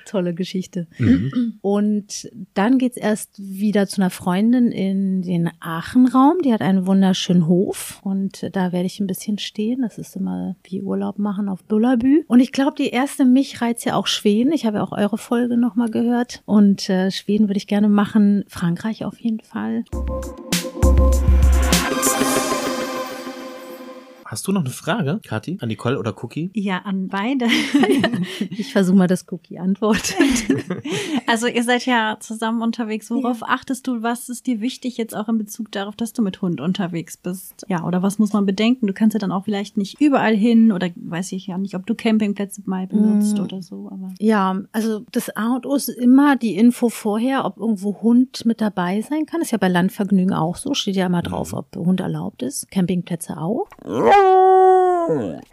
Tolle Geschichte. Mhm. Und dann geht's erst wieder zu einer Freundin in den Aachenraum. Die hat einen wunderschönen Hof und da werde ich ein bisschen stehen. Das ist immer wie Urlaub machen auf Bullabü. Und ich glaube, die erste mich reizt ja auch Schweden. Ich habe ja auch eure Folge nochmal gehört. Und äh, Schweden würde ich gerne machen. Frankreich auf jeden Fall. Hast du noch eine Frage, Kathi, an Nicole oder Cookie? Ja, an beide. Ich versuche mal, dass Cookie antwortet. Also ihr seid ja zusammen unterwegs. Worauf achtest du? Was ist dir wichtig jetzt auch in Bezug darauf, dass du mit Hund unterwegs bist? Ja, oder was muss man bedenken? Du kannst ja dann auch vielleicht nicht überall hin oder weiß ich ja nicht, ob du Campingplätze mal benutzt Mm. oder so. Aber Ja, also das A und O ist immer die Info vorher, ob irgendwo Hund mit dabei sein kann. Ist ja bei Landvergnügen auch so. Steht ja immer drauf, ob Hund erlaubt ist. Campingplätze auch.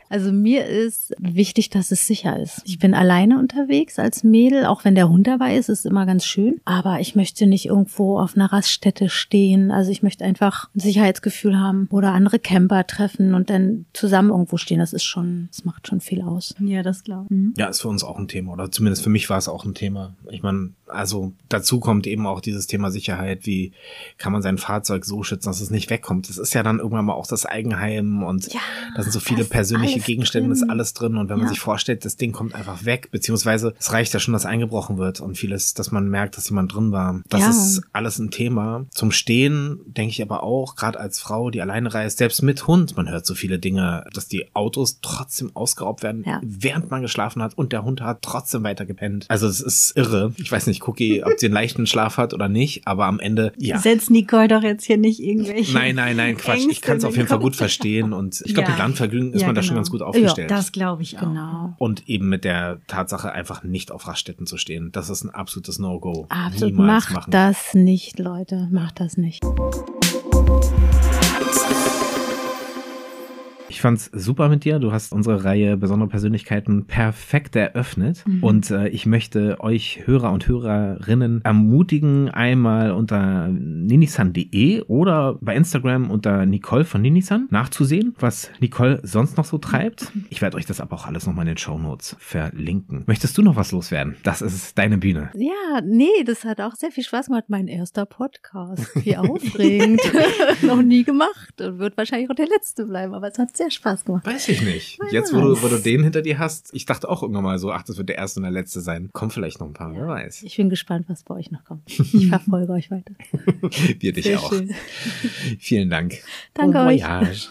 Also mir ist wichtig, dass es sicher ist. Ich bin alleine unterwegs als Mädel, auch wenn der Hund dabei ist, ist immer ganz schön. Aber ich möchte nicht irgendwo auf einer Raststätte stehen. Also ich möchte einfach ein Sicherheitsgefühl haben oder andere Camper treffen und dann zusammen irgendwo stehen. Das ist schon, das macht schon viel aus. ja, das glaube ich. Ja, ist für uns auch ein Thema. Oder zumindest für mich war es auch ein Thema. Ich meine, also dazu kommt eben auch dieses Thema Sicherheit. Wie kann man sein Fahrzeug so schützen, dass es nicht wegkommt? Das ist ja dann irgendwann mal auch das Eigenheim und Ja, da sind so viele persönliche Gegenstände, drin. ist alles drin. Und wenn man Ja. sich vorstellt, das Ding kommt einfach weg, beziehungsweise es reicht ja schon, dass eingebrochen wird und vieles, dass man merkt, dass jemand drin war. Das Ja. ist alles ein Thema. Zum Stehen denke ich aber auch, gerade als Frau, die alleine reist, selbst mit Hund, man hört so viele Dinge, dass die Autos trotzdem ausgeraubt werden, während man geschlafen hat und der Hund hat trotzdem weiter gepennt. Also es ist irre. Ich weiß nicht, Cookie, ob sie einen leichten Schlaf hat oder nicht, aber am Ende, ja. Setz Nicole doch jetzt hier nicht irgendwelche. Nein, nein, nein, Quatsch. Ich Ängste kann es auf jeden Fall gut verstehen und ich glaube, Ja. mit Landvergnügen ist Ja, man da schon genau. ganz gut aufgestellt. Das glaube ich auch. Genau. und eben mit der Tatsache, einfach nicht auf Raststätten zu stehen. Das ist ein absolutes No-Go. Absolut. Niemals Macht machen. das nicht, Leute. Macht das nicht. Ich fand's super mit dir. Du hast unsere Reihe besondere Persönlichkeiten perfekt eröffnet. Mhm. Und äh, ich möchte euch Hörer und Hörerinnen ermutigen, einmal unter ninisan.de oder bei Instagram unter Nicole von Ninisan nachzusehen, was Nicole sonst noch so treibt. Ich werde euch das aber auch alles nochmal in den Show Notes verlinken. Möchtest du noch was loswerden? Das ist deine Bühne. Ja, nee, das hat auch sehr viel Spaß gemacht. Mein erster Podcast. Wie aufregend. Noch nie gemacht und wird wahrscheinlich auch der letzte bleiben, aber es hat sehr sehr Spaß gemacht. Weiß ich nicht. Jetzt, wo du, wo du den hinter dir hast, ich dachte auch irgendwann mal so, ach, das wird der erste und der letzte sein. Kommen vielleicht noch ein paar, wer weiß. Ich bin gespannt, was bei euch noch kommt. Ich verfolge euch weiter. Wir dich Sehr auch. schön. Vielen Dank. Danke euch.